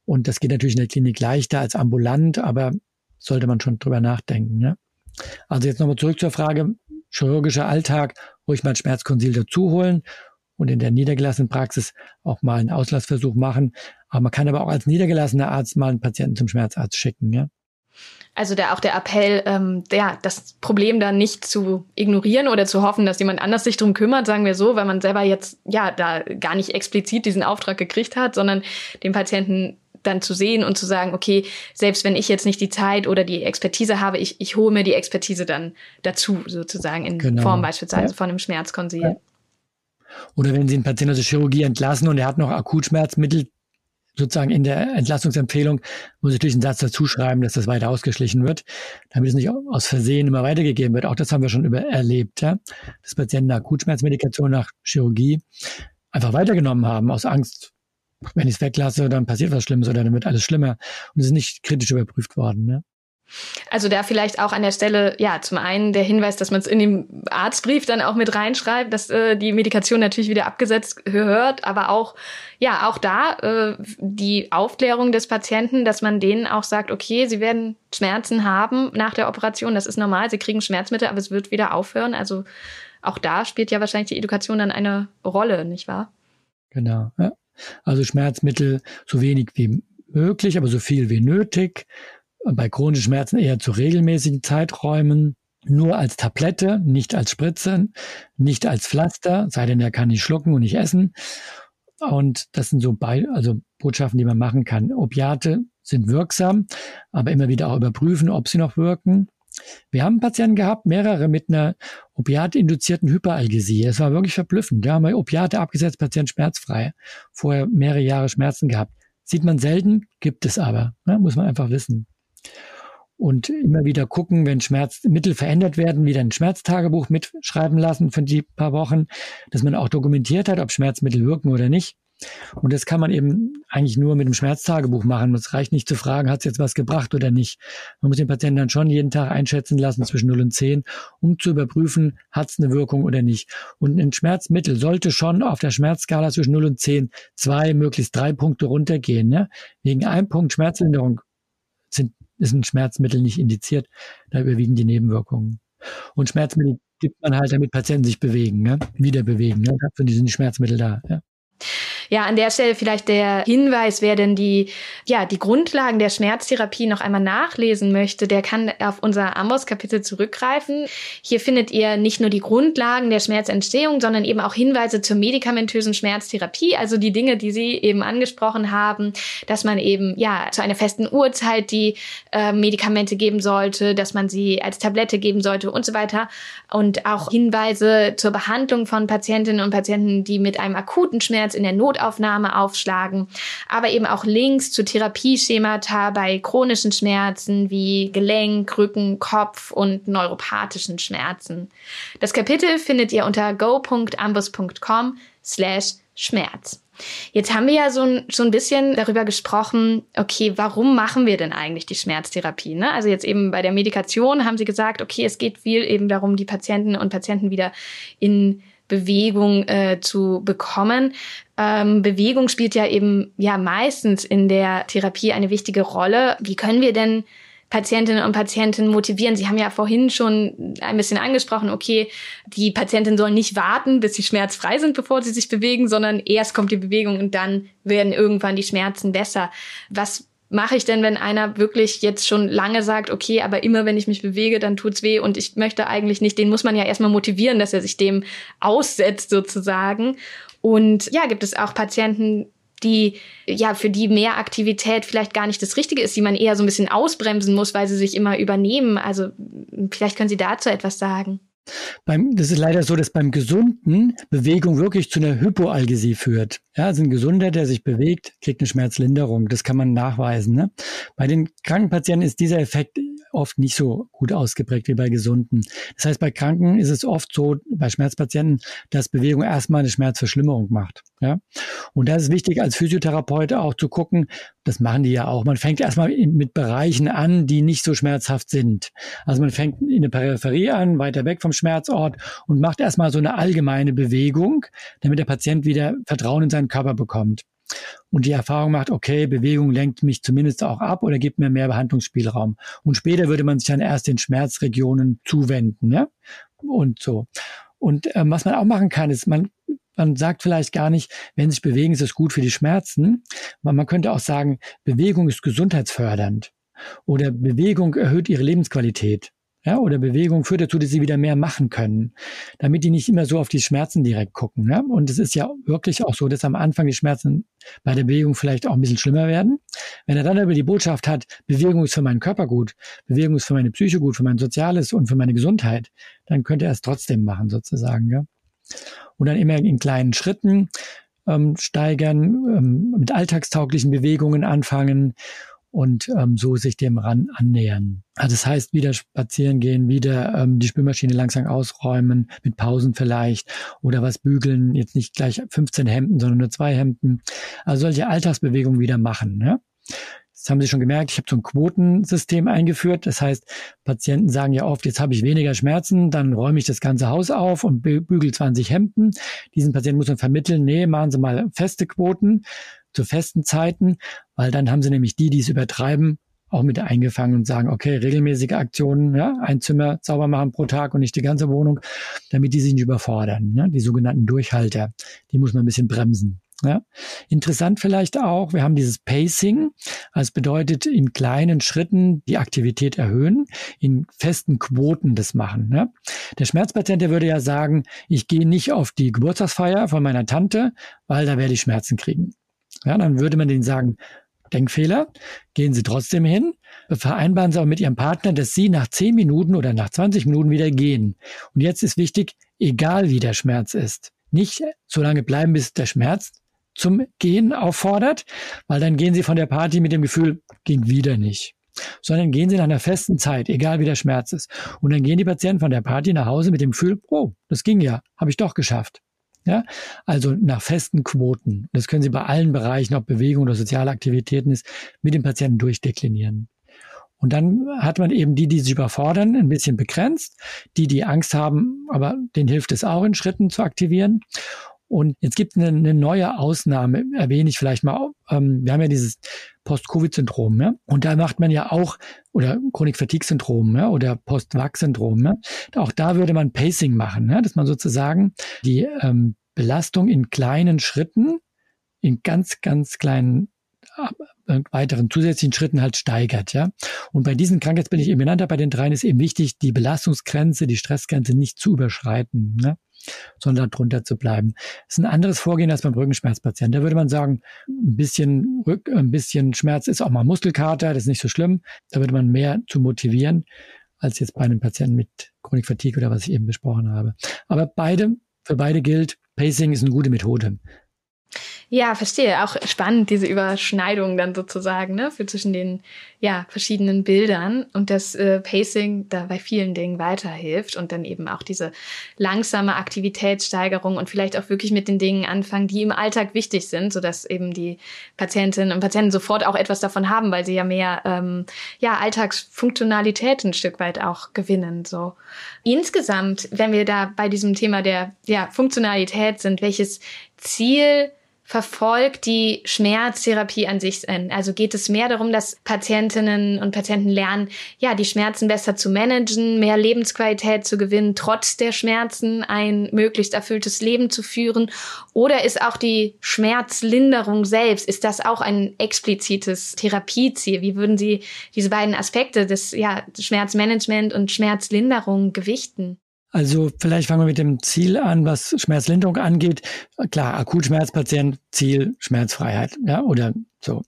Und das geht natürlich in der Klinik leichter als ambulant, aber sollte man schon drüber nachdenken. Ne? Also jetzt nochmal zurück zur Frage, chirurgischer Alltag, ruhig mal ein Schmerzkonsil dazu holen und in der niedergelassenen Praxis auch mal einen Auslassversuch machen. Aber man kann aber auch als niedergelassener Arzt mal einen Patienten zum Schmerzarzt schicken. Ja? Also der, auch der Appell, ähm, ja, das Problem dann nicht zu ignorieren oder zu hoffen, dass jemand anders sich drum kümmert, sagen wir so, weil man selber jetzt ja da gar nicht explizit diesen Auftrag gekriegt hat, sondern den Patienten dann zu sehen und zu sagen, okay, selbst wenn ich jetzt nicht die Zeit oder die Expertise habe, ich, ich hole mir die Expertise dann dazu, sozusagen in genau. Form beispielsweise ja. von einem Schmerzkonsil. Ja. Oder wenn Sie einen Patienten aus der Chirurgie entlassen und er hat noch Akutschmerzmittel, sozusagen in der Entlassungsempfehlung muss ich natürlich einen Satz dazu schreiben, dass das weiter ausgeschlichen wird, damit es nicht aus Versehen immer weitergegeben wird. Auch das haben wir schon über erlebt, ja? dass Patienten Akutschmerzmedikation, nach Chirurgie einfach weitergenommen haben aus Angst, wenn ich es weglasse, dann passiert was Schlimmes oder dann wird alles schlimmer. Und es ist nicht kritisch überprüft worden. Ne? Also da vielleicht auch an der Stelle, ja, zum einen der Hinweis, dass man es in dem Arztbrief dann auch mit reinschreibt, dass äh, die Medikation natürlich wieder abgesetzt gehört, aber auch, ja, auch da äh, die Aufklärung des Patienten, dass man denen auch sagt, okay, sie werden Schmerzen haben nach der Operation, das ist normal, sie kriegen Schmerzmittel, aber es wird wieder aufhören. Also auch da spielt ja wahrscheinlich die Education dann eine Rolle, nicht wahr? Genau, ja. Also Schmerzmittel so wenig wie möglich, aber so viel wie nötig. Bei chronischen Schmerzen eher zu regelmäßigen Zeiträumen. Nur als Tablette, nicht als Spritze, nicht als Pflaster, sei denn er kann nicht schlucken und nicht essen. Und das sind so bei, also Botschaften, die man machen kann. Opiate sind wirksam, aber immer wieder auch überprüfen, ob sie noch wirken. Wir haben Patienten gehabt, mehrere mit einer opiatinduzierten Hyperalgesie. Es war wirklich verblüffend. Da haben wir Opiate abgesetzt, Patient schmerzfrei. Vorher mehrere Jahre Schmerzen gehabt. Sieht man selten, gibt es aber. Ne? Muss man einfach wissen. Und immer wieder gucken, wenn Schmerzmittel verändert werden, wieder ein Schmerztagebuch mitschreiben lassen für die paar Wochen, dass man auch dokumentiert hat, ob Schmerzmittel wirken oder nicht. Und das kann man eben eigentlich nur mit dem Schmerztagebuch machen. Es reicht nicht zu fragen, hat es jetzt was gebracht oder nicht. Man muss den Patienten dann schon jeden Tag einschätzen lassen zwischen 0 und 10, um zu überprüfen, hat es eine Wirkung oder nicht. Und ein Schmerzmittel sollte schon auf der Schmerzskala zwischen 0 und 10 zwei, möglichst drei Punkte runtergehen. Ne? Wegen einem Punkt Schmerzlinderung sind, ist ein Schmerzmittel nicht indiziert. Da überwiegen die Nebenwirkungen. Und Schmerzmittel gibt man halt, damit Patienten sich bewegen, ne? wieder bewegen. Ne? Dafür sind die Schmerzmittel da. Ja. Ja, an der Stelle vielleicht der Hinweis, wer denn die, ja, die Grundlagen der Schmerztherapie noch einmal nachlesen möchte, der kann auf unser Amboss-Kapitel zurückgreifen. Hier findet ihr nicht nur die Grundlagen der Schmerzentstehung, sondern eben auch Hinweise zur medikamentösen Schmerztherapie, also die Dinge, die Sie eben angesprochen haben, dass man eben, ja, zu einer festen Uhrzeit die äh, Medikamente geben sollte, dass man sie als Tablette geben sollte und so weiter. Und auch Hinweise zur Behandlung von Patientinnen und Patienten, die mit einem akuten Schmerz in der Not Notaufnahme aufschlagen, aber eben auch Links zu Therapieschemata bei chronischen Schmerzen wie Gelenk, Rücken, Kopf und neuropathischen Schmerzen. Das Kapitel findet ihr unter go.ambus.com slash Schmerz. Jetzt haben wir ja so ein, so ein bisschen darüber gesprochen, okay, warum machen wir denn eigentlich die Schmerztherapie? Ne? Also jetzt eben bei der Medikation haben Sie gesagt, okay, es geht viel eben darum, die Patienten und Patienten wieder in Bewegung äh, zu bekommen. Ähm, Bewegung spielt ja eben ja meistens in der Therapie eine wichtige Rolle. Wie können wir denn Patientinnen und Patienten motivieren. Sie haben ja vorhin schon ein bisschen angesprochen, okay, die Patienten sollen nicht warten, bis sie schmerzfrei sind, bevor sie sich bewegen, sondern erst kommt die Bewegung und dann werden irgendwann die Schmerzen besser. Was mache ich denn, wenn einer wirklich jetzt schon lange sagt, okay, aber immer wenn ich mich bewege, dann tut's weh und ich möchte eigentlich nicht, den muss man ja erstmal motivieren, dass er sich dem aussetzt sozusagen. Und ja, gibt es auch Patienten, die ja für die mehr Aktivität vielleicht gar nicht das Richtige ist, die man eher so ein bisschen ausbremsen muss, weil sie sich immer übernehmen. Also vielleicht können Sie dazu etwas sagen. Beim, das ist leider so, dass beim Gesunden Bewegung wirklich zu einer Hypoalgesie führt. Ja, also ein Gesunder, der sich bewegt, kriegt eine Schmerzlinderung. Das kann man nachweisen. Ne? Bei den kranken Patienten ist dieser Effekt oft nicht so gut ausgeprägt wie bei Gesunden. Das heißt, bei Kranken ist es oft so, bei Schmerzpatienten, dass Bewegung erstmal eine Schmerzverschlimmerung macht. Ja? Und da ist wichtig, als Physiotherapeut auch zu gucken, das machen die ja auch. Man fängt erstmal mit Bereichen an, die nicht so schmerzhaft sind. Also man fängt in der Peripherie an, weiter weg vom Schmerzort und macht erstmal so eine allgemeine Bewegung, damit der Patient wieder Vertrauen in seinen Körper bekommt und die Erfahrung macht, okay, Bewegung lenkt mich zumindest auch ab oder gibt mir mehr Behandlungsspielraum. Und später würde man sich dann erst den Schmerzregionen zuwenden, ja, und so. Und ähm, was man auch machen kann, ist, man man sagt vielleicht gar nicht, wenn sich bewegen, ist es gut für die Schmerzen. Man, man könnte auch sagen, Bewegung ist gesundheitsfördernd oder Bewegung erhöht ihre Lebensqualität ja, oder Bewegung führt dazu, dass sie wieder mehr machen können, damit die nicht immer so auf die Schmerzen direkt gucken. Ja? Und es ist ja wirklich auch so, dass am Anfang die Schmerzen bei der Bewegung vielleicht auch ein bisschen schlimmer werden. Wenn er dann aber die Botschaft hat, Bewegung ist für meinen Körper gut, Bewegung ist für meine Psyche gut, für mein Soziales und für meine Gesundheit, dann könnte er es trotzdem machen sozusagen. Ja? Und dann immer in kleinen Schritten ähm, steigern, ähm, mit alltagstauglichen Bewegungen anfangen und ähm, so sich dem ran annähern. Also das heißt, wieder spazieren gehen, wieder ähm, die Spülmaschine langsam ausräumen, mit Pausen vielleicht oder was bügeln, jetzt nicht gleich 15 Hemden, sondern nur zwei Hemden. Also solche Alltagsbewegungen wieder machen. Ne? Das haben Sie schon gemerkt, ich habe so ein Quotensystem eingeführt. Das heißt, Patienten sagen ja oft, jetzt habe ich weniger Schmerzen, dann räume ich das ganze Haus auf und bügel 20 Hemden. Diesen Patienten muss man vermitteln, nee, machen Sie mal feste Quoten zu festen Zeiten, weil dann haben sie nämlich die, die es übertreiben, auch mit eingefangen und sagen, okay, regelmäßige Aktionen, ja, ein Zimmer sauber machen pro Tag und nicht die ganze Wohnung, damit die sich nicht überfordern. Ne? Die sogenannten Durchhalter, die muss man ein bisschen bremsen. Ja. Interessant vielleicht auch, wir haben dieses Pacing, das bedeutet in kleinen Schritten die Aktivität erhöhen, in festen Quoten das machen. Ja. Der Schmerzpatient, der würde ja sagen, ich gehe nicht auf die Geburtstagsfeier von meiner Tante, weil da werde ich Schmerzen kriegen. Ja, dann würde man denen sagen, Denkfehler, gehen Sie trotzdem hin, vereinbaren Sie auch mit Ihrem Partner, dass Sie nach 10 Minuten oder nach 20 Minuten wieder gehen. Und jetzt ist wichtig, egal wie der Schmerz ist, nicht so lange bleiben, bis der Schmerz zum Gehen auffordert, weil dann gehen Sie von der Party mit dem Gefühl, ging wieder nicht. Sondern gehen Sie nach einer festen Zeit, egal wie der Schmerz ist. Und dann gehen die Patienten von der Party nach Hause mit dem Gefühl, oh, das ging ja, habe ich doch geschafft. Ja, also nach festen Quoten. Das können Sie bei allen Bereichen, ob Bewegung oder soziale Aktivitäten ist, mit dem Patienten durchdeklinieren. Und dann hat man eben die, die sich überfordern, ein bisschen begrenzt. Die, die Angst haben, aber denen hilft es auch in Schritten zu aktivieren. Und jetzt gibt es eine, eine, neue Ausnahme, erwähne ich vielleicht mal. Ähm, wir haben ja dieses Post-Covid-Syndrom, ja? und da macht man ja auch, oder Chronik-Fatigue-Syndrom ja? oder Post-Vax-Syndrom. Ja? Auch da würde man Pacing machen, ja? dass man sozusagen die ähm, Belastung in kleinen Schritten, in ganz, ganz kleinen äh, weiteren zusätzlichen Schritten halt steigert, ja. Und bei diesen Krankheitsbildern, die ich eben genannt habe, bei den dreien ist eben wichtig, die Belastungsgrenze, die Stressgrenze nicht zu überschreiten. Ne? Sondern drunter zu bleiben. Das ist ein anderes Vorgehen als beim Rückenschmerzpatienten. Da würde man sagen, ein bisschen, Rück, ein bisschen Schmerz ist auch mal Muskelkater, das ist nicht so schlimm. Da würde man mehr zu motivieren, als jetzt bei einem Patienten mit Chronik Fatigue oder was ich eben besprochen habe. Aber beide, für beide gilt, Pacing ist eine gute Methode. Ja, verstehe. Auch spannend, diese Überschneidung dann sozusagen, ne, für zwischen den ja, verschiedenen Bildern und das äh, Pacing da bei vielen Dingen weiterhilft und dann eben auch diese langsame Aktivitätssteigerung und vielleicht auch wirklich mit den Dingen anfangen, die im Alltag wichtig sind, sodass eben die Patientinnen und Patienten sofort auch etwas davon haben, weil sie ja mehr ähm, ja, Alltagsfunktionalität ein Stück weit auch gewinnen. So. Insgesamt, wenn wir da bei diesem Thema der ja, Funktionalität sind, welches Ziel verfolgt die Schmerztherapie an sich Also geht es mehr darum, dass Patientinnen und Patienten lernen, ja, die Schmerzen besser zu managen, mehr Lebensqualität zu gewinnen, trotz der Schmerzen ein möglichst erfülltes Leben zu führen? Oder ist auch die Schmerzlinderung selbst, ist das auch ein explizites Therapieziel? Wie würden Sie diese beiden Aspekte des, ja, Schmerzmanagement und Schmerzlinderung gewichten? Also vielleicht fangen wir mit dem Ziel an, was Schmerzlinderung angeht. Klar, Akutschmerzpatient, Ziel Schmerzfreiheit, ja, oder so.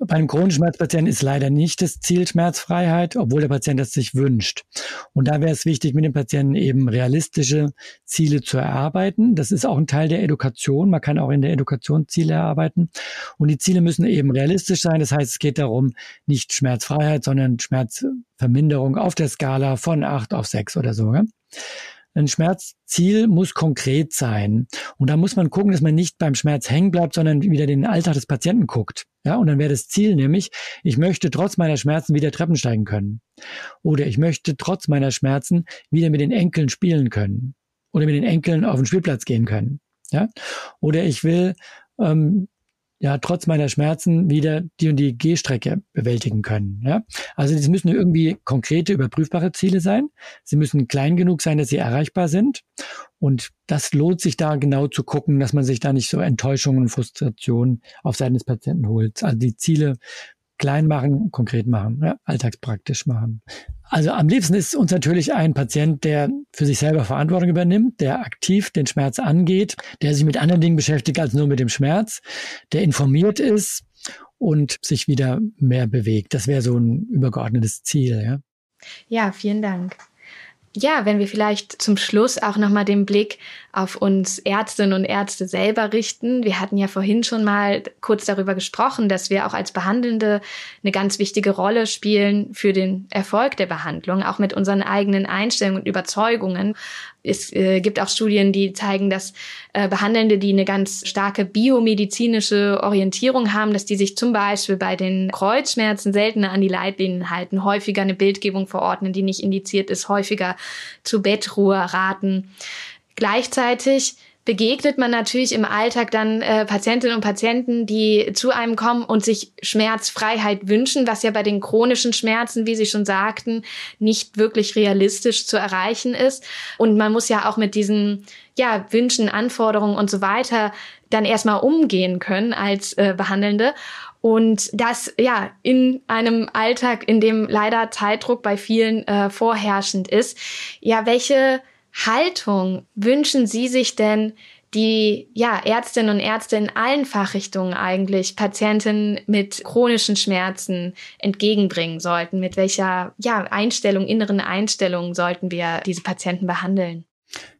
Bei einem chronischen Schmerzpatienten ist leider nicht das Ziel Schmerzfreiheit, obwohl der Patient das sich wünscht. Und da wäre es wichtig, mit dem Patienten eben realistische Ziele zu erarbeiten. Das ist auch ein Teil der Education. Man kann auch in der Edukation Ziele erarbeiten. Und die Ziele müssen eben realistisch sein. Das heißt, es geht darum, nicht Schmerzfreiheit, sondern Schmerzverminderung auf der Skala von acht auf sechs oder so. Ja? Ein Schmerzziel muss konkret sein. Und da muss man gucken, dass man nicht beim Schmerz hängen bleibt, sondern wieder den Alltag des Patienten guckt. Ja, und dann wäre das Ziel nämlich, ich möchte trotz meiner Schmerzen wieder Treppen steigen können. Oder ich möchte trotz meiner Schmerzen wieder mit den Enkeln spielen können. Oder mit den Enkeln auf den Spielplatz gehen können. Ja, oder ich will ähm, ja trotz meiner Schmerzen wieder die und die Gehstrecke bewältigen können. Ja? Also das müssen irgendwie konkrete, überprüfbare Ziele sein. Sie müssen klein genug sein, dass sie erreichbar sind. Und das lohnt sich da genau zu gucken, dass man sich da nicht so Enttäuschungen und Frustrationen auf Seiten des Patienten holt. Also die Ziele klein machen, konkret machen, ja, alltagspraktisch machen. Also am liebsten ist uns natürlich ein Patient, der für sich selber Verantwortung übernimmt, der aktiv den Schmerz angeht, der sich mit anderen Dingen beschäftigt als nur mit dem Schmerz, der informiert ist und sich wieder mehr bewegt. Das wäre so ein übergeordnetes Ziel. Ja, ja vielen Dank ja, wenn wir vielleicht zum Schluss auch nochmal den Blick auf uns Ärztinnen und Ärzte selber richten. Wir hatten ja vorhin schon mal kurz darüber gesprochen, dass wir auch als Behandelnde eine ganz wichtige Rolle spielen für den Erfolg der Behandlung, auch mit unseren eigenen Einstellungen und Überzeugungen es äh, gibt auch Studien, die zeigen, dass äh, Behandelnde, die eine ganz starke biomedizinische Orientierung haben, dass die sich zum Beispiel bei den Kreuzschmerzen seltener an die Leitlinien halten, häufiger eine Bildgebung verordnen, die nicht indiziert ist, häufiger zu Bettruhe raten. Gleichzeitig begegnet man natürlich im Alltag dann äh, Patientinnen und Patienten, die zu einem kommen und sich Schmerzfreiheit wünschen, was ja bei den chronischen Schmerzen, wie Sie schon sagten, nicht wirklich realistisch zu erreichen ist. Und man muss ja auch mit diesen ja, Wünschen, Anforderungen und so weiter dann erstmal umgehen können als äh, Behandelnde. Und das ja in einem Alltag, in dem leider Zeitdruck bei vielen äh, vorherrschend ist. Ja, welche Haltung wünschen Sie sich denn die ja, Ärztinnen und Ärzte in allen Fachrichtungen eigentlich Patienten mit chronischen Schmerzen entgegenbringen sollten? Mit welcher ja, Einstellung, inneren Einstellung sollten wir diese Patienten behandeln?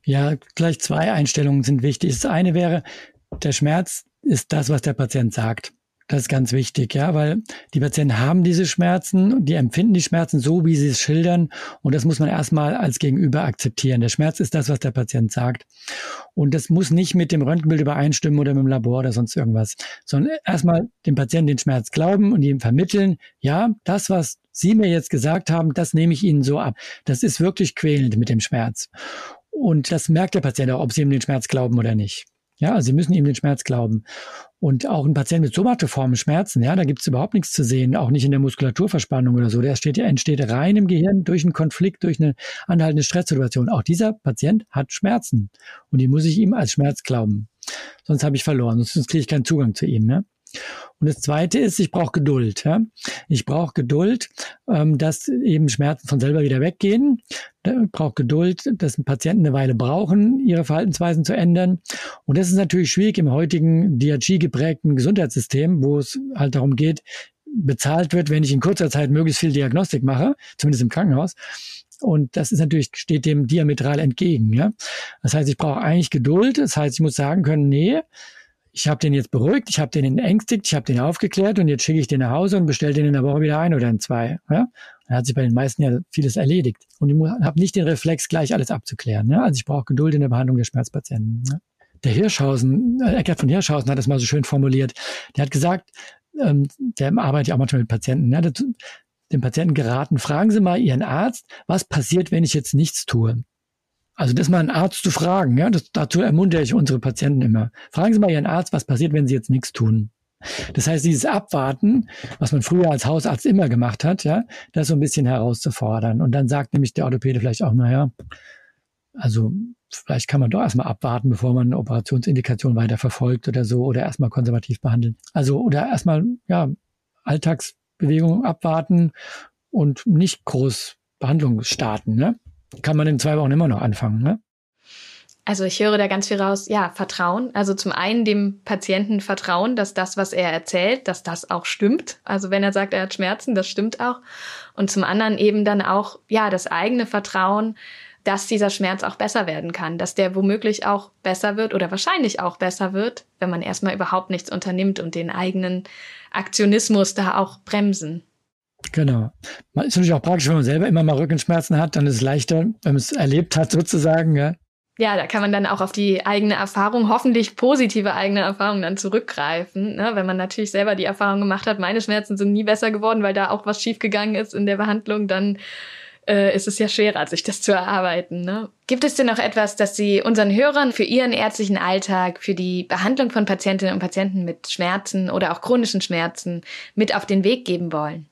Ja, gleich zwei Einstellungen sind wichtig. Das eine wäre, der Schmerz ist das, was der Patient sagt. Das ist ganz wichtig, ja, weil die Patienten haben diese Schmerzen, die empfinden die Schmerzen so, wie sie es schildern. Und das muss man erstmal als Gegenüber akzeptieren. Der Schmerz ist das, was der Patient sagt. Und das muss nicht mit dem Röntgenbild übereinstimmen oder mit dem Labor oder sonst irgendwas, sondern erstmal dem Patienten den Schmerz glauben und ihm vermitteln, ja, das, was Sie mir jetzt gesagt haben, das nehme ich Ihnen so ab. Das ist wirklich quälend mit dem Schmerz. Und das merkt der Patient auch, ob Sie ihm den Schmerz glauben oder nicht. Ja, also Sie müssen ihm den Schmerz glauben. Und auch ein Patient mit somatoformen Schmerzen, ja, da gibt es überhaupt nichts zu sehen, auch nicht in der Muskulaturverspannung oder so. Der entsteht, entsteht rein im Gehirn durch einen Konflikt, durch eine anhaltende Stresssituation. Auch dieser Patient hat Schmerzen und die muss ich ihm als Schmerz glauben. Sonst habe ich verloren, sonst, kriege ich keinen Zugang zu ihm. Ja? Und das Zweite ist, ich brauche Geduld. Ja? Ich brauche Geduld, ähm, dass eben Schmerzen von selber wieder weggehen. Ich brauche Geduld, dass Patienten eine Weile brauchen, ihre Verhaltensweisen zu ändern. Und das ist natürlich schwierig im heutigen DRG geprägten Gesundheitssystem, wo es halt darum geht, bezahlt wird, wenn ich in kurzer Zeit möglichst viel Diagnostik mache, zumindest im Krankenhaus. Und das ist natürlich, steht dem diametral entgegen. Ja? Das heißt, ich brauche eigentlich Geduld. Das heißt, ich muss sagen können, nee, ich habe den jetzt beruhigt, ich habe den entängstigt, ich habe den aufgeklärt und jetzt schicke ich den nach Hause und bestelle den in der Woche wieder ein oder in zwei. Ja? Dann hat sich bei den meisten ja vieles erledigt. Und ich habe nicht den Reflex, gleich alles abzuklären. Ja? Also ich brauche Geduld in der Behandlung der Schmerzpatienten. Ja? Der Hirschhausen, äh, Eckert von Hirschhausen hat das mal so schön formuliert. Der hat gesagt, ähm, der arbeitet ja auch manchmal mit Patienten, ja, dem Patienten geraten, fragen Sie mal Ihren Arzt, was passiert, wenn ich jetzt nichts tue? Also das mal einen Arzt zu fragen, ja, das, dazu ermuntere ich unsere Patienten immer. Fragen Sie mal Ihren Arzt, was passiert, wenn Sie jetzt nichts tun. Das heißt, dieses Abwarten, was man früher als Hausarzt immer gemacht hat, ja, das so ein bisschen herauszufordern. Und dann sagt nämlich der Orthopäde vielleicht auch, naja, also vielleicht kann man doch erstmal abwarten, bevor man eine Operationsindikation weiter verfolgt oder so, oder erstmal konservativ behandeln. Also, oder erstmal, ja, Alltagsbewegungen abwarten und nicht groß Behandlung starten, ne? Kann man in zwei Wochen immer noch anfangen. Ne? Also ich höre da ganz viel raus, ja, Vertrauen. Also zum einen dem Patienten vertrauen, dass das, was er erzählt, dass das auch stimmt. Also wenn er sagt, er hat Schmerzen, das stimmt auch. Und zum anderen eben dann auch, ja, das eigene Vertrauen, dass dieser Schmerz auch besser werden kann, dass der womöglich auch besser wird oder wahrscheinlich auch besser wird, wenn man erstmal überhaupt nichts unternimmt und den eigenen Aktionismus da auch bremsen. Genau. Man ist natürlich auch praktisch, wenn man selber immer mal Rückenschmerzen hat, dann ist es leichter, wenn man es erlebt hat sozusagen, ja, ja, da kann man dann auch auf die eigene Erfahrung, hoffentlich positive eigene Erfahrung dann zurückgreifen. Ne? Wenn man natürlich selber die Erfahrung gemacht hat, meine Schmerzen sind nie besser geworden, weil da auch was schiefgegangen ist in der Behandlung, dann äh, ist es ja schwerer, sich das zu erarbeiten. Ne? Gibt es denn noch etwas, das Sie unseren Hörern für ihren ärztlichen Alltag, für die Behandlung von Patientinnen und Patienten mit Schmerzen oder auch chronischen Schmerzen mit auf den Weg geben wollen?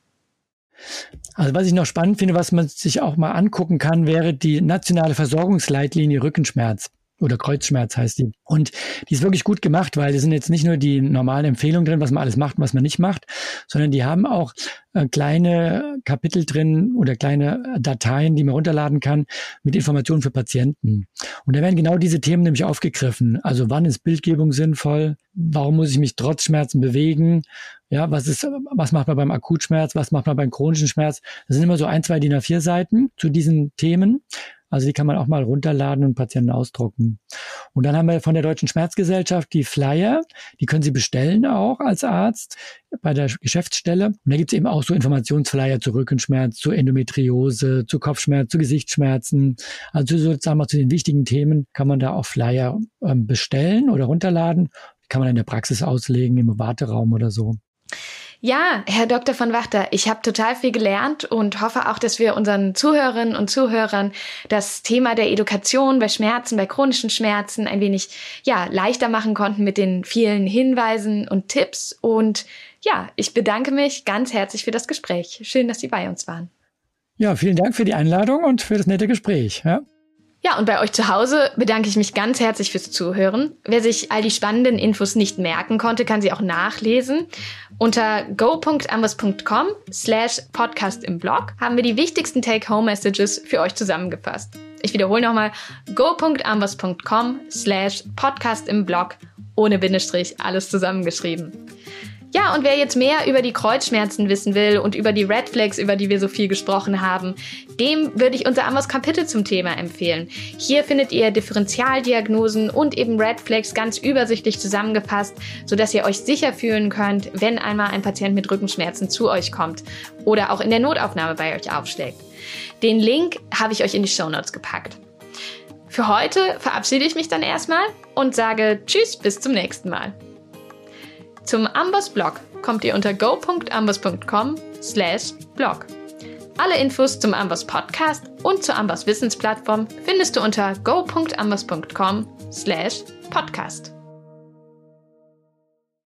Also was ich noch spannend finde, was man sich auch mal angucken kann, wäre die nationale Versorgungsleitlinie Rückenschmerz oder Kreuzschmerz heißt die. Und die ist wirklich gut gemacht, weil da sind jetzt nicht nur die normalen Empfehlungen drin, was man alles macht und was man nicht macht, sondern die haben auch äh, kleine Kapitel drin oder kleine Dateien, die man runterladen kann mit Informationen für Patienten. Und da werden genau diese Themen nämlich aufgegriffen. Also wann ist Bildgebung sinnvoll? Warum muss ich mich trotz Schmerzen bewegen? Ja, was ist, was macht man beim Akutschmerz? Was macht man beim chronischen Schmerz? Das sind immer so ein, zwei DIN A4 Seiten zu diesen Themen. Also die kann man auch mal runterladen und Patienten ausdrucken. Und dann haben wir von der Deutschen Schmerzgesellschaft die Flyer, die können Sie bestellen auch als Arzt bei der Geschäftsstelle. Und da gibt es eben auch so Informationsflyer zu Rückenschmerz, zu Endometriose, zu Kopfschmerz, zu Gesichtsschmerzen. Also sozusagen mal zu den wichtigen Themen kann man da auch Flyer ähm, bestellen oder runterladen. Die kann man in der Praxis auslegen, im Warteraum oder so. Ja, Herr Dr. von Wachter, ich habe total viel gelernt und hoffe auch, dass wir unseren Zuhörerinnen und Zuhörern das Thema der Education bei Schmerzen, bei chronischen Schmerzen ein wenig ja, leichter machen konnten mit den vielen Hinweisen und Tipps. Und ja, ich bedanke mich ganz herzlich für das Gespräch. Schön, dass Sie bei uns waren. Ja, vielen Dank für die Einladung und für das nette Gespräch. Ja. Ja, und bei euch zu Hause bedanke ich mich ganz herzlich fürs Zuhören. Wer sich all die spannenden Infos nicht merken konnte, kann sie auch nachlesen. Unter go.ambus.com slash podcast im Blog haben wir die wichtigsten Take-Home-Messages für euch zusammengefasst. Ich wiederhole nochmal go.ambus.com slash podcast im Blog ohne Bindestrich, alles zusammengeschrieben. Ja, und wer jetzt mehr über die Kreuzschmerzen wissen will und über die Red Flags, über die wir so viel gesprochen haben, dem würde ich unser anderes Kapitel zum Thema empfehlen. Hier findet ihr Differentialdiagnosen und eben Red Flags ganz übersichtlich zusammengefasst, sodass ihr euch sicher fühlen könnt, wenn einmal ein Patient mit Rückenschmerzen zu euch kommt oder auch in der Notaufnahme bei euch aufschlägt. Den Link habe ich euch in die Show Notes gepackt. Für heute verabschiede ich mich dann erstmal und sage Tschüss, bis zum nächsten Mal. Zum Amboss-Blog kommt ihr unter go.amboss.com slash blog. Alle Infos zum Amboss Podcast und zur Amboss Wissensplattform findest du unter go.amboss.com slash podcast.